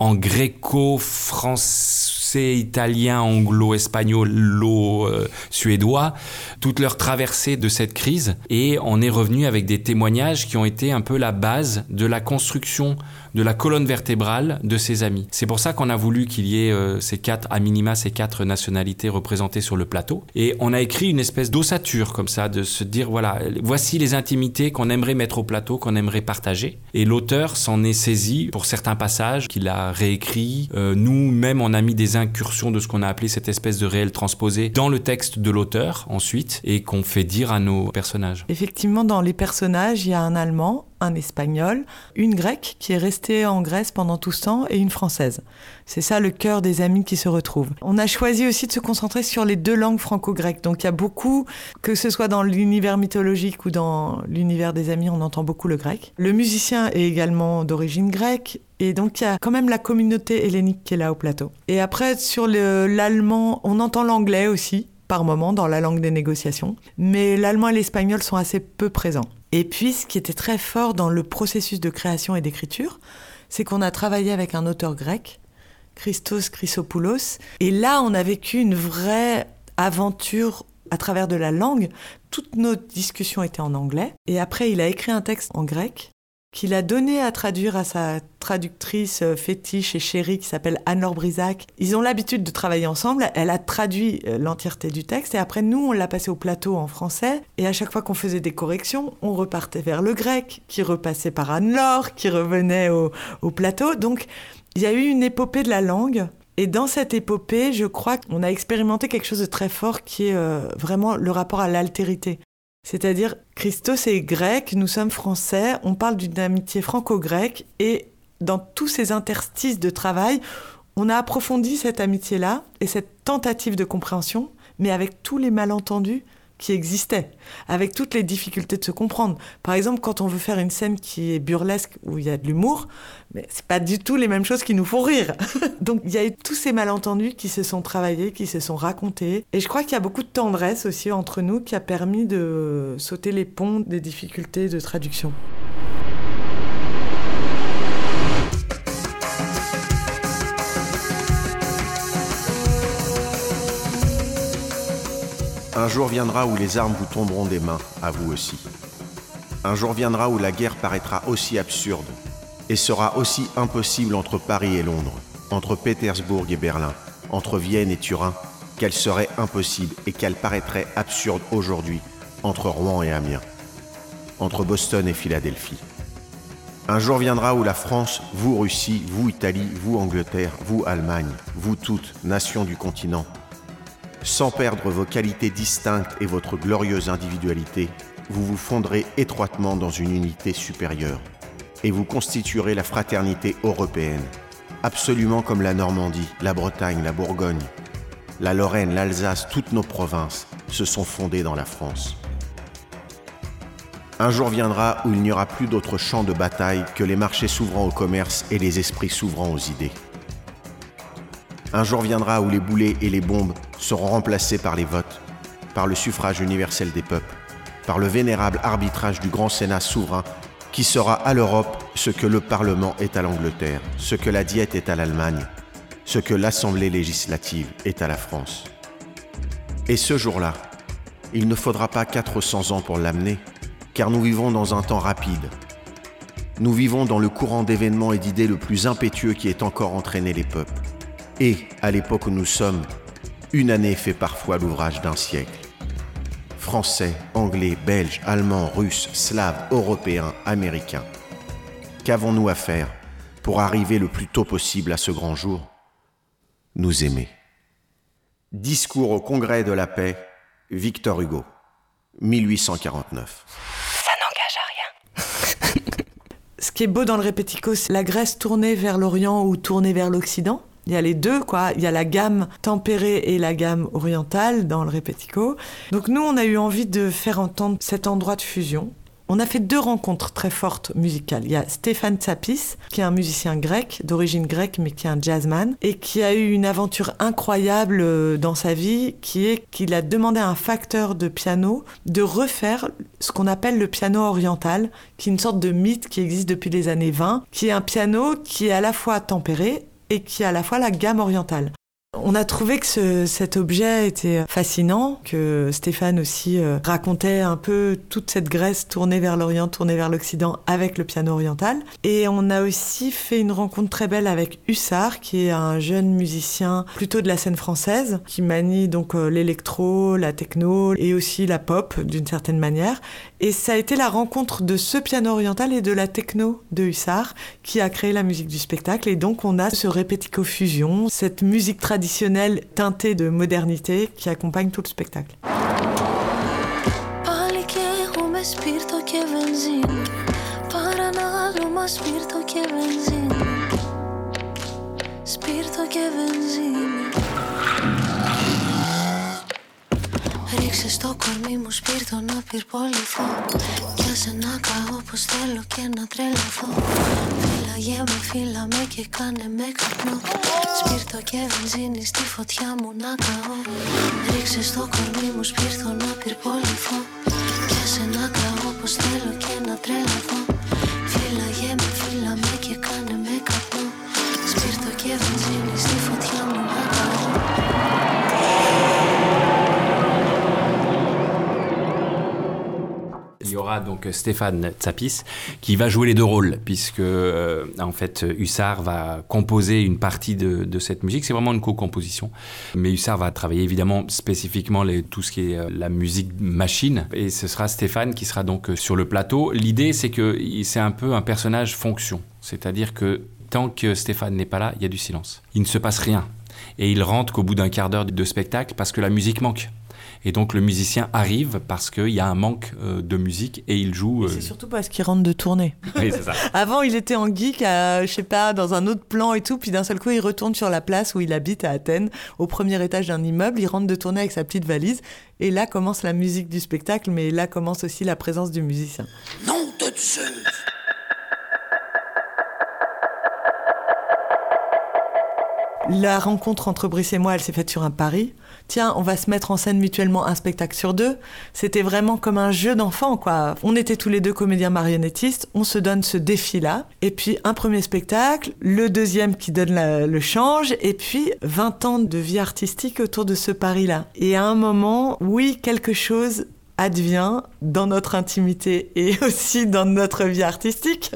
en gréco-français, italien, anglo-espagnol, euh, suédois, toute leur traversée de cette crise. Et on est revenu avec des témoignages qui ont été un peu la base de la construction de la colonne vertébrale de ses amis. C'est pour ça qu'on a voulu qu'il y ait euh, ces quatre, à minima, ces quatre nationalités représentées sur le plateau. Et on a écrit une espèce d'ossature comme ça, de se dire, voilà, voici les intimités qu'on aimerait mettre au plateau, qu'on aimerait partager. Et l'auteur s'en est saisi pour certains passages qu'il a réécrits. Euh, Nous-mêmes, on a mis des incursions de ce qu'on a appelé cette espèce de réel transposé dans le texte de l'auteur ensuite et qu'on fait dire à nos personnages.
Effectivement, dans les personnages, il y a un Allemand, un Espagnol, une Grecque qui est restée en Grèce pendant tout ce temps et une Française. C'est ça le cœur des amis qui se retrouvent. On a choisi aussi de se concentrer sur les deux langues franco-grecques. Donc il y a beaucoup, que ce soit dans l'univers mythologique ou dans l'univers des amis, on entend beaucoup le grec. Le musicien est également d'origine grecque. Et donc il y a quand même la communauté hellénique qui est là au plateau. Et après, sur le- l'allemand, on entend l'anglais aussi par moment dans la langue des négociations, mais l'allemand et l'espagnol sont assez peu présents. Et puis, ce qui était très fort dans le processus de création et d'écriture, c'est qu'on a travaillé avec un auteur grec, Christos Chrysopoulos, et là, on a vécu une vraie aventure à travers de la langue. Toutes nos discussions étaient en anglais, et après, il a écrit un texte en grec qu'il a donné à traduire à sa traductrice euh, fétiche et chérie qui s'appelle Anne-Laure Brisac. Ils ont l'habitude de travailler ensemble. Elle a traduit euh, l'entièreté du texte et après nous, on l'a passé au plateau en français. Et à chaque fois qu'on faisait des corrections, on repartait vers le grec, qui repassait par Anne-Laure, qui revenait au, au plateau. Donc, il y a eu une épopée de la langue. Et dans cette épopée, je crois qu'on a expérimenté quelque chose de très fort qui est euh, vraiment le rapport à l'altérité. C'est-à-dire, Christos est grec, nous sommes français, on parle d'une amitié franco-grecque, et dans tous ces interstices de travail, on a approfondi cette amitié-là et cette tentative de compréhension, mais avec tous les malentendus qui existait, avec toutes les difficultés de se comprendre. Par exemple, quand on veut faire une scène qui est burlesque, où il y a de l'humour, mais c'est pas du tout les mêmes choses qui nous font rire. Donc il y a eu tous ces malentendus qui se sont travaillés, qui se sont racontés. Et je crois qu'il y a beaucoup de tendresse aussi entre nous qui a permis de sauter les ponts des difficultés de traduction.
Un jour viendra où les armes vous tomberont des mains, à vous aussi. Un jour viendra où la guerre paraîtra aussi absurde et sera aussi impossible entre Paris et Londres, entre Pétersbourg et Berlin, entre Vienne et Turin, qu'elle serait impossible et qu'elle paraîtrait absurde aujourd'hui entre Rouen et Amiens, entre Boston et Philadelphie. Un jour viendra où la France, vous Russie, vous Italie, vous Angleterre, vous Allemagne, vous toutes, nations du continent, sans perdre vos qualités distinctes et votre glorieuse individualité, vous vous fondrez étroitement dans une unité supérieure et vous constituerez la fraternité européenne, absolument comme la Normandie, la Bretagne, la Bourgogne, la Lorraine, l'Alsace, toutes nos provinces se sont fondées dans la France. Un jour viendra où il n'y aura plus d'autre champ de bataille que les marchés s'ouvrant au commerce et les esprits s'ouvrant aux idées. Un jour viendra où les boulets et les bombes seront remplacés par les votes, par le suffrage universel des peuples, par le vénérable arbitrage du grand Sénat souverain qui sera à l'Europe ce que le Parlement est à l'Angleterre, ce que la Diète est à l'Allemagne, ce que l'Assemblée législative est à la France. Et ce jour-là, il ne faudra pas 400 ans pour l'amener, car nous vivons dans un temps rapide. Nous vivons dans le courant d'événements et d'idées le plus impétueux qui ait encore entraîné les peuples. Et, à l'époque où nous sommes, une année fait parfois l'ouvrage d'un siècle. Français, Anglais, Belges, Allemands, Russes, Slaves, Européens, Américains. Qu'avons-nous à faire pour arriver le plus tôt possible à ce grand jour? Nous aimer. Discours au Congrès de la paix, Victor Hugo, 1849.
Ça n'engage à rien.
Ce qui est beau dans le répético, c'est la Grèce tournée vers l'Orient ou tournée vers l'Occident. Il y a les deux, quoi. Il y a la gamme tempérée et la gamme orientale dans le répético. Donc nous, on a eu envie de faire entendre cet endroit de fusion. On a fait deux rencontres très fortes musicales. Il y a Stéphane Tsapis, qui est un musicien grec, d'origine grecque, mais qui est un jazzman, et qui a eu une aventure incroyable euh, dans sa vie, qui est qu'il a demandé à un facteur de piano de refaire ce qu'on appelle le piano oriental, qui est une sorte de mythe qui existe depuis les années 20, qui est un piano qui est à la fois tempéré et qui a à la fois la gamme orientale. On a trouvé que ce- cet objet était fascinant, que Stéphane aussi euh, racontait un peu toute cette Grèce tournée vers l'Orient, tournée vers l'Occident avec le piano oriental. Et on a aussi fait une rencontre très belle avec Hussard, qui est un jeune musicien plutôt de la scène française, qui manie donc euh, l'électro, la techno et aussi la pop d'une certaine manière. Et ça a été la rencontre de ce piano oriental et de la techno de Hussard qui a créé la musique du spectacle. Et donc on a ce répético fusion, cette musique traditionnelle teintée de modernité qui accompagne tout le spectacle.
Ρίξε στο κορμί μου σπίρτο να πυρποληθώ. Κι άσε να καώ πως θέλω και να τρελαθώ. Φύλαγε με, φύλα με και κάνε με καπνό. Σπίρτο και βενζίνη στη φωτιά μου να καώ. Ρίξε στο κορμί μου σπίρτο να πυρποληθώ. Κι άσε να καώ πως θέλω και να τρελαθώ
donc Stéphane Tsapis qui va jouer les deux rôles, puisque euh, en fait Hussard va composer une partie de, cette musique. C'est vraiment une co-composition. Mais Hussard va travailler évidemment spécifiquement tout ce qui est euh, la musique machine. Et ce sera Stéphane qui sera donc euh, sur le plateau. L'idée, c'est que c'est un peu un personnage fonction. C'est-à-dire que tant que Stéphane n'est pas là, il y a du silence. Il ne se passe rien. et il rentre qu'au bout d'un quart d'heure de spectacle parce que la musique manque. Et donc le musicien arrive parce qu'il y a un manque euh, de musique et il joue. euh,
C'est surtout parce qu'il rentre de tournée.
Oui, c'est ça.
Avant, il était en geek, à, je sais pas, dans un autre plan et tout, puis d'un seul coup, il retourne sur la place où il habite à Athènes, au premier étage d'un immeuble. Il rentre de tournée avec sa petite valise, et là commence la musique du spectacle, mais là commence aussi la présence du musicien.
Non de Zeus
La rencontre entre Brice et moi, elle s'est faite sur un pari. Tiens, on va se mettre en scène mutuellement un spectacle sur deux. C'était vraiment comme un jeu d'enfant, quoi. On était tous les deux comédiens marionnettistes, on se donne ce défi-là. Et puis un premier spectacle, le deuxième qui donne le change, et puis 20 ans de vie artistique autour de ce pari-là. Et à un moment, oui, quelque chose advient dans notre intimité et aussi dans notre vie artistique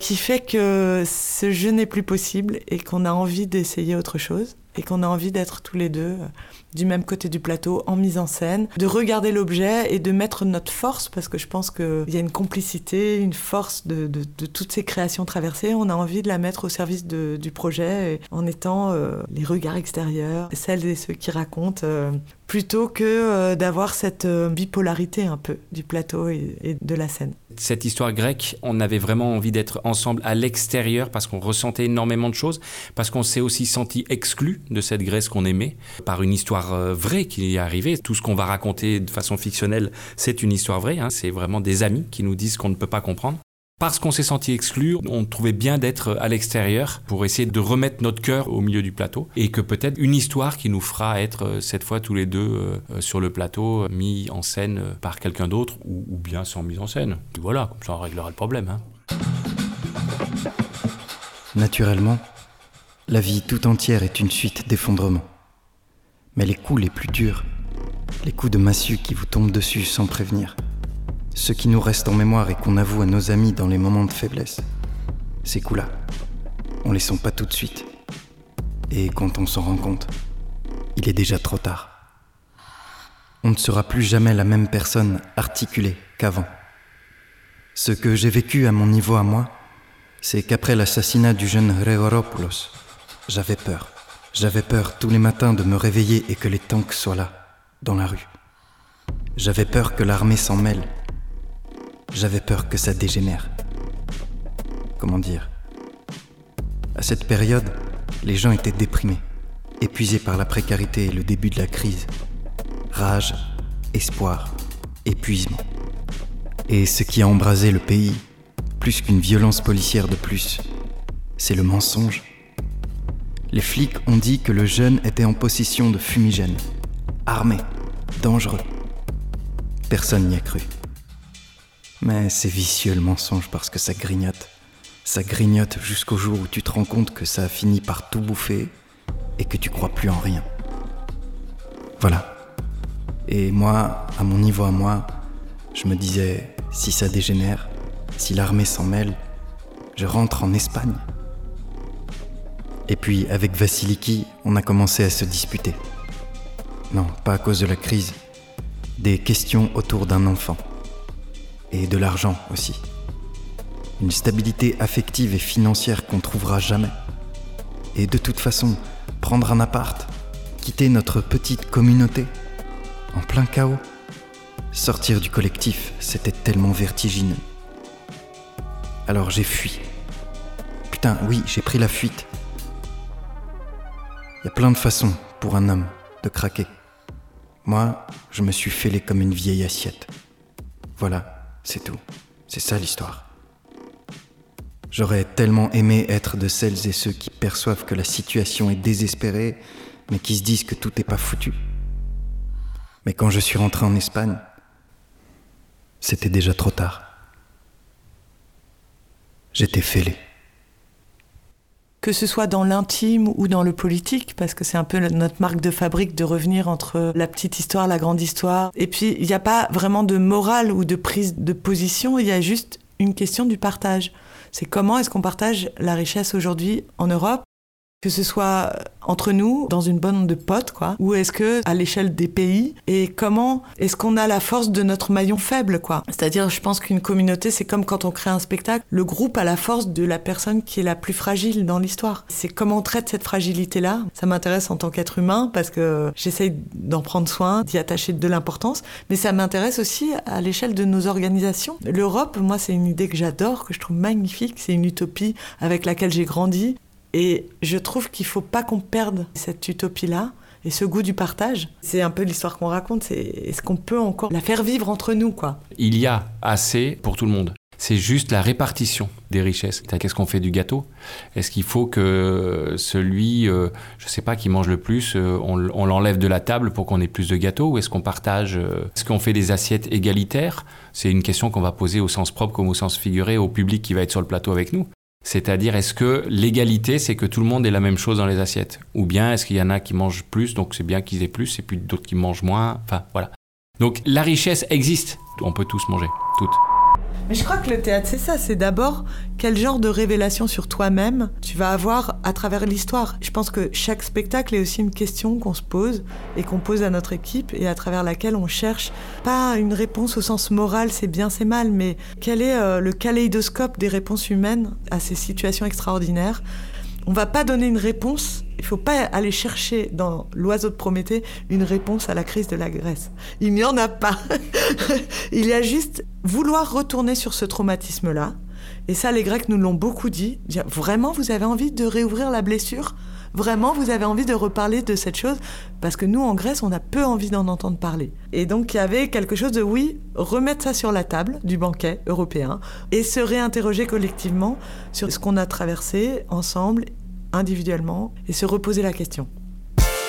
qui fait que ce jeu n'est plus possible et qu'on a envie d'essayer autre chose et qu'on a envie d'être tous les deux euh, du même côté du plateau en mise en scène, de regarder l'objet et de mettre notre force parce que je pense qu'il y a une complicité, une force de, toutes ces créations traversées. On a envie de la mettre au service du projet et en étant euh, les regards extérieurs, celles et ceux qui racontent. euh, plutôt que euh, d'avoir cette euh, bipolarité un peu du plateau et- de la scène.
Cette histoire grecque, on avait vraiment envie d'être ensemble à l'extérieur parce qu'on ressentait énormément de choses, parce qu'on s'est aussi senti exclu de cette Grèce qu'on aimait par une histoire euh, vraie qui est arrivée. Tout ce qu'on va raconter de façon fictionnelle, c'est une histoire vraie. hein. C'est vraiment des amis qui nous disent qu'on ne peut pas comprendre. Parce qu'on s'est senti exclu, on trouvait bien d'être à l'extérieur pour essayer de remettre notre cœur au milieu du plateau et que peut-être une histoire qui nous fera être euh, cette fois tous les deux euh, euh, sur le plateau, mis en scène par quelqu'un d'autre ou, bien sans mise en scène. Voilà, comme ça on réglera le problème. hein.
Naturellement, la vie tout entière est une suite d'effondrements. Mais les coups les plus durs, les coups de massue qui vous tombent dessus sans prévenir, ceux qui nous restent en mémoire et qu'on avoue à nos amis dans les moments de faiblesse, ces coups-là, on les sent pas tout de suite. Et quand on s'en rend compte, il est déjà trop tard. On ne sera plus jamais la même personne articulée qu'avant. Ce que j'ai vécu à mon niveau à moi, c'est qu'après l'assassinat du jeune Gregoropoulos, j'avais peur. J'avais peur tous les matins de me réveiller et que les tanks soient là, dans la rue. J'avais peur que l'armée s'en mêle. J'avais peur que ça dégénère. Comment dire? À cette période, les gens étaient déprimés, épuisés par la précarité et le début de la crise. Rage, espoir, épuisement. Et ce qui a embrasé le pays, plus qu'une violence policière de plus, c'est le mensonge. Les flics ont dit que le jeune était en possession de fumigènes, armé, dangereux. Personne n'y a cru. Mais c'est vicieux le mensonge parce que ça grignote. Ça grignote jusqu'au jour où tu te rends compte que ça a fini par tout bouffer et que tu crois plus en rien. Voilà. Et moi, à mon niveau à moi, je me disais, si ça dégénère, si l'armée s'en mêle, je rentre en Espagne. Et puis, avec Vasiliki, on a commencé à se disputer. Non, pas à cause de la crise. Des questions autour d'un enfant. Et de l'argent aussi. Une stabilité affective et financière qu'on trouvera jamais. Et de toute façon, prendre un appart, quitter notre petite communauté, en plein chaos, sortir du collectif, c'était tellement vertigineux. Alors j'ai fui. Putain, oui, j'ai pris la fuite. Il y a plein de façons pour un homme de craquer. Moi, je me suis fêlé comme une vieille assiette. Voilà, c'est tout. C'est ça l'histoire. J'aurais tellement aimé être de celles et ceux qui perçoivent que la situation est désespérée, mais qui se disent que tout n'est pas foutu. Mais quand je suis rentré en Espagne, c'était déjà trop tard. J'étais fêlé.
Que ce soit dans l'intime ou dans le politique, parce que c'est un peu notre marque de fabrique de revenir entre la petite histoire, la grande histoire. Et puis, il n'y a pas vraiment de morale ou de prise de position, il y a juste une question du partage. C'est comment est-ce qu'on partage la richesse aujourd'hui en Europe que ce soit entre nous, dans une bande de potes, quoi, ou est-ce que à l'échelle des pays, et comment est-ce qu'on a la force de notre maillon faible, quoi. C'est-à-dire, je pense qu'une communauté, c'est comme quand on crée un spectacle, le groupe a la force de la personne qui est la plus fragile dans l'histoire. C'est comment on traite cette fragilité-là. Ça m'intéresse en tant qu'être humain parce que j'essaye d'en prendre soin, d'y attacher de l'importance, mais ça m'intéresse aussi à l'échelle de nos organisations. L'Europe, moi, c'est une idée que j'adore, que je trouve magnifique, c'est une utopie avec laquelle j'ai grandi. Et je trouve qu'il faut pas qu'on perde cette utopie-là et ce goût du partage. C'est un peu l'histoire qu'on raconte. C'est est-ce qu'on peut encore la faire vivre entre nous, quoi?
Il y a assez pour tout le monde. C'est juste la répartition des richesses. Qu'est-ce qu'on fait du gâteau? Est-ce qu'il faut que celui, euh, je sais pas, qui mange le plus, euh, on, l'enlève de la table pour qu'on ait plus de gâteaux Ou est-ce qu'on partage euh, Est-ce qu'on fait des assiettes égalitaires? C'est une question qu'on va poser au sens propre comme au sens figuré au public qui va être sur le plateau avec nous. C'est-à-dire, est-ce que l'égalité, c'est que tout le monde ait la même chose dans les assiettes? Ou bien est-ce qu'il y en a qui mangent plus, donc c'est bien qu'ils aient plus, et puis d'autres qui mangent moins Enfin, voilà. Donc la richesse existe. On peut tous manger, toutes.
Mais je crois que le théâtre, c'est ça. C'est d'abord quel genre de révélation sur toi-même tu vas avoir à travers l'histoire. Je pense que chaque spectacle est aussi une question qu'on se pose et qu'on pose à notre équipe et à travers laquelle on cherche pas une réponse au sens moral, c'est bien, c'est mal, mais quel est euh, le kaléidoscope des réponses humaines à ces situations extraordinaires on va pas donner une réponse. Il faut pas aller chercher dans l'oiseau de Prométhée une réponse à la crise de la Grèce. Il n'y en a pas. Il y a juste vouloir retourner sur ce traumatisme-là. Et ça, les Grecs nous l'ont beaucoup dit. Vraiment, vous avez envie de réouvrir la blessure? Vraiment, vous avez envie de reparler de cette chose Parce que nous, en Grèce, on a peu envie d'en entendre parler. Et donc, il y avait quelque chose de, oui, remettre ça sur la table du banquet européen et se réinterroger collectivement sur ce qu'on a traversé ensemble, individuellement, et se reposer la question.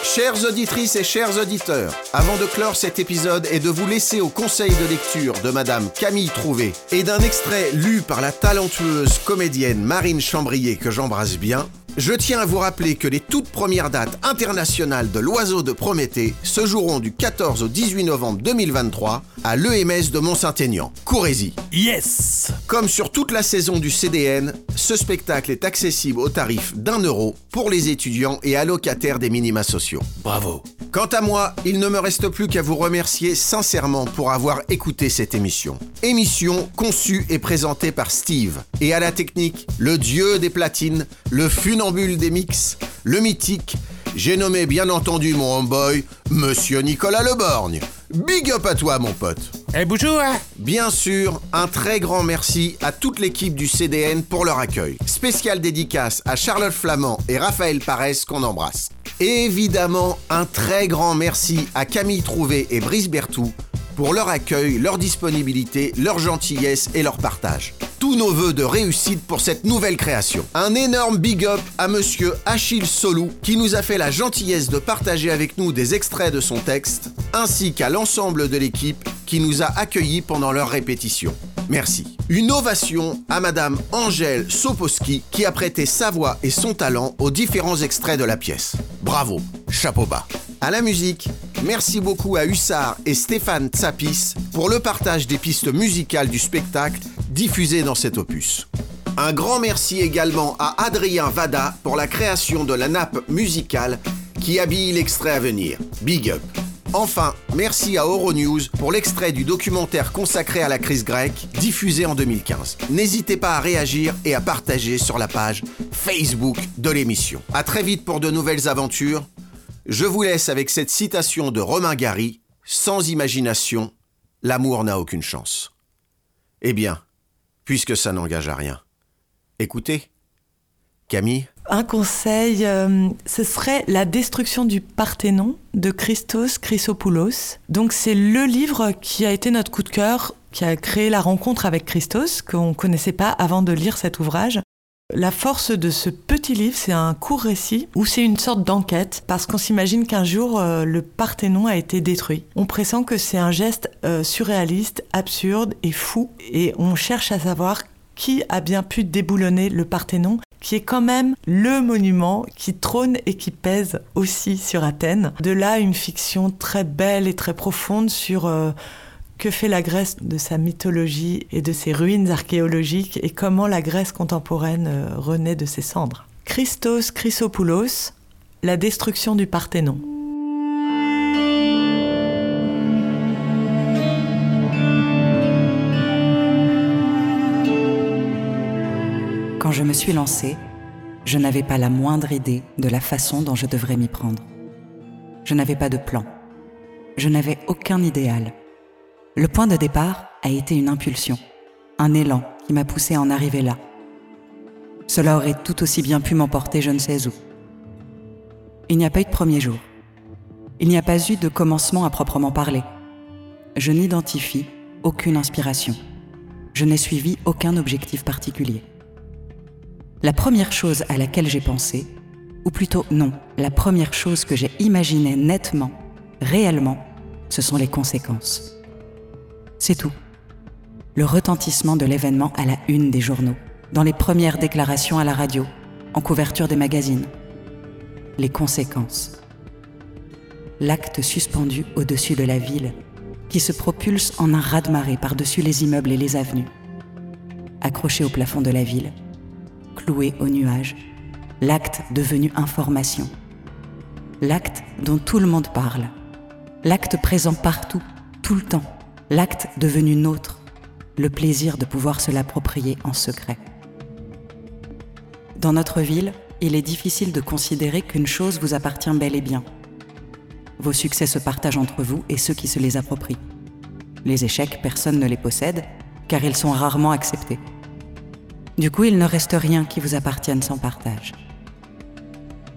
Chères auditrices et chers auditeurs, avant de clore cet épisode et de vous laisser au conseil de lecture de Madame Camille Trouvé et d'un extrait lu par la talentueuse comédienne Marine Chambrier que j'embrasse bien, je tiens à vous rappeler que les toutes premières dates internationales de l'Oiseau de Prométhée se joueront du 14 au 18 novembre 2023 à l'EMS de Mont-Saint-Aignan, Courésy.
Yes
Comme sur toute la saison du CDN, ce spectacle est accessible au tarif d'un euro pour les étudiants et allocataires des minima sociaux.
Bravo.
Quant à moi, il ne me reste plus qu'à vous remercier sincèrement pour avoir écouté cette émission. Émission conçue et présentée par Steve. Et à la technique, le dieu des platines, le funambule des mix, le mythique, j'ai nommé bien entendu mon homeboy, Monsieur Nicolas Leborgne. Big up à toi mon pote.
Eh bonjour
Bien sûr, un très grand merci à toute l'équipe du CDN pour leur accueil. Spécial dédicace à Charlotte Flamand et Raphaël Parès qu'on embrasse. Et évidemment, un très grand merci à Camille Trouvé et Brice Bertou pour leur accueil, leur disponibilité, leur gentillesse et leur partage. Tous nos voeux de réussite pour cette nouvelle création. Un énorme big up à monsieur Achille Solou qui nous a fait la gentillesse de partager avec nous des extraits de son texte, ainsi qu'à l'ensemble de l'équipe qui nous a accueillis pendant leur répétition. Merci. Une ovation à Madame Angèle Soposki qui a prêté sa voix et son talent aux différents extraits de la pièce. Bravo, chapeau bas. À la musique, merci beaucoup à Hussard et Stéphane Tsapis pour le partage des pistes musicales du spectacle diffusé dans cet opus. Un grand merci également à Adrien Vada pour la création de la nappe musicale qui habille l'extrait à venir. Big up. Enfin, merci à Euronews pour l'extrait du documentaire consacré à la crise grecque, diffusé en 2015. N'hésitez pas à réagir et à partager sur la page Facebook de l'émission. À très vite pour de nouvelles aventures. Je vous laisse avec cette citation de Romain Gary Sans imagination, l'amour n'a aucune chance. Eh bien, puisque ça n'engage à rien, écoutez. Camille
Un conseil, euh, ce serait La destruction du Parthénon de Christos Chrysopoulos. Donc c'est le livre qui a été notre coup de cœur, qui a créé la rencontre avec Christos, qu'on ne connaissait pas avant de lire cet ouvrage. La force de ce petit livre, c'est un court récit où c'est une sorte d'enquête parce qu'on s'imagine qu'un jour euh, le Parthénon a été détruit. On pressent que c'est un geste euh, surréaliste, absurde et fou et on cherche à savoir qui a bien pu déboulonner le Parthénon qui est quand même le monument qui trône et qui pèse aussi sur Athènes. De là, une fiction très belle et très profonde sur euh, que fait la Grèce de sa mythologie et de ses ruines archéologiques et comment la Grèce contemporaine euh, renaît de ses cendres? Christos Chrysopoulos, La destruction du Parthénon.
Quand je me suis lancée, je n'avais pas la moindre idée de la façon dont je devrais m'y prendre. Je n'avais pas de plan. Je n'avais aucun idéal. Le point de départ a été une impulsion, un élan qui m'a poussé à en arriver là. Cela aurait tout aussi bien pu m'emporter je ne sais où. Il n'y a pas eu de premier jour. Il n'y a pas eu de commencement à proprement parler. Je n'identifie aucune inspiration. Je n'ai suivi aucun objectif particulier. La première chose à laquelle j'ai pensé, ou plutôt non, la première chose que j'ai imaginée nettement, réellement, ce sont les conséquences. C'est tout. Le retentissement de l'événement à la une des journaux, dans les premières déclarations à la radio, en couverture des magazines. Les conséquences. L'acte suspendu au-dessus de la ville, qui se propulse en un raz-de-marée par-dessus les immeubles et les avenues. Accroché au plafond de la ville, cloué au nuage, l'acte devenu information. L'acte dont tout le monde parle. L'acte présent partout, tout le temps. L'acte devenu nôtre. Le plaisir de pouvoir se l'approprier en secret. Dans notre ville, il est difficile de considérer qu'une chose vous appartient bel et bien. Vos succès se partagent entre vous et ceux qui se les approprient. Les échecs, personne ne les possède, car ils sont rarement acceptés. Du coup, il ne reste rien qui vous appartienne sans partage.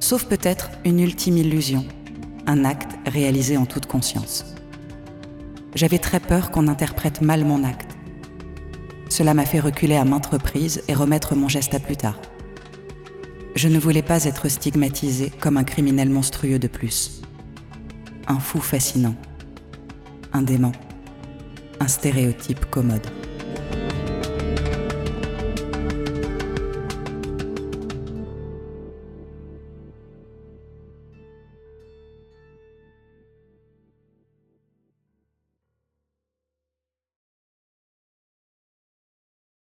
Sauf peut-être une ultime illusion, un acte réalisé en toute conscience. J'avais très peur qu'on interprète mal mon acte. Cela m'a fait reculer à maintes reprises et remettre mon geste à plus tard. Je ne voulais pas être stigmatisé comme un criminel monstrueux de plus. Un fou fascinant. Un dément. Un stéréotype commode.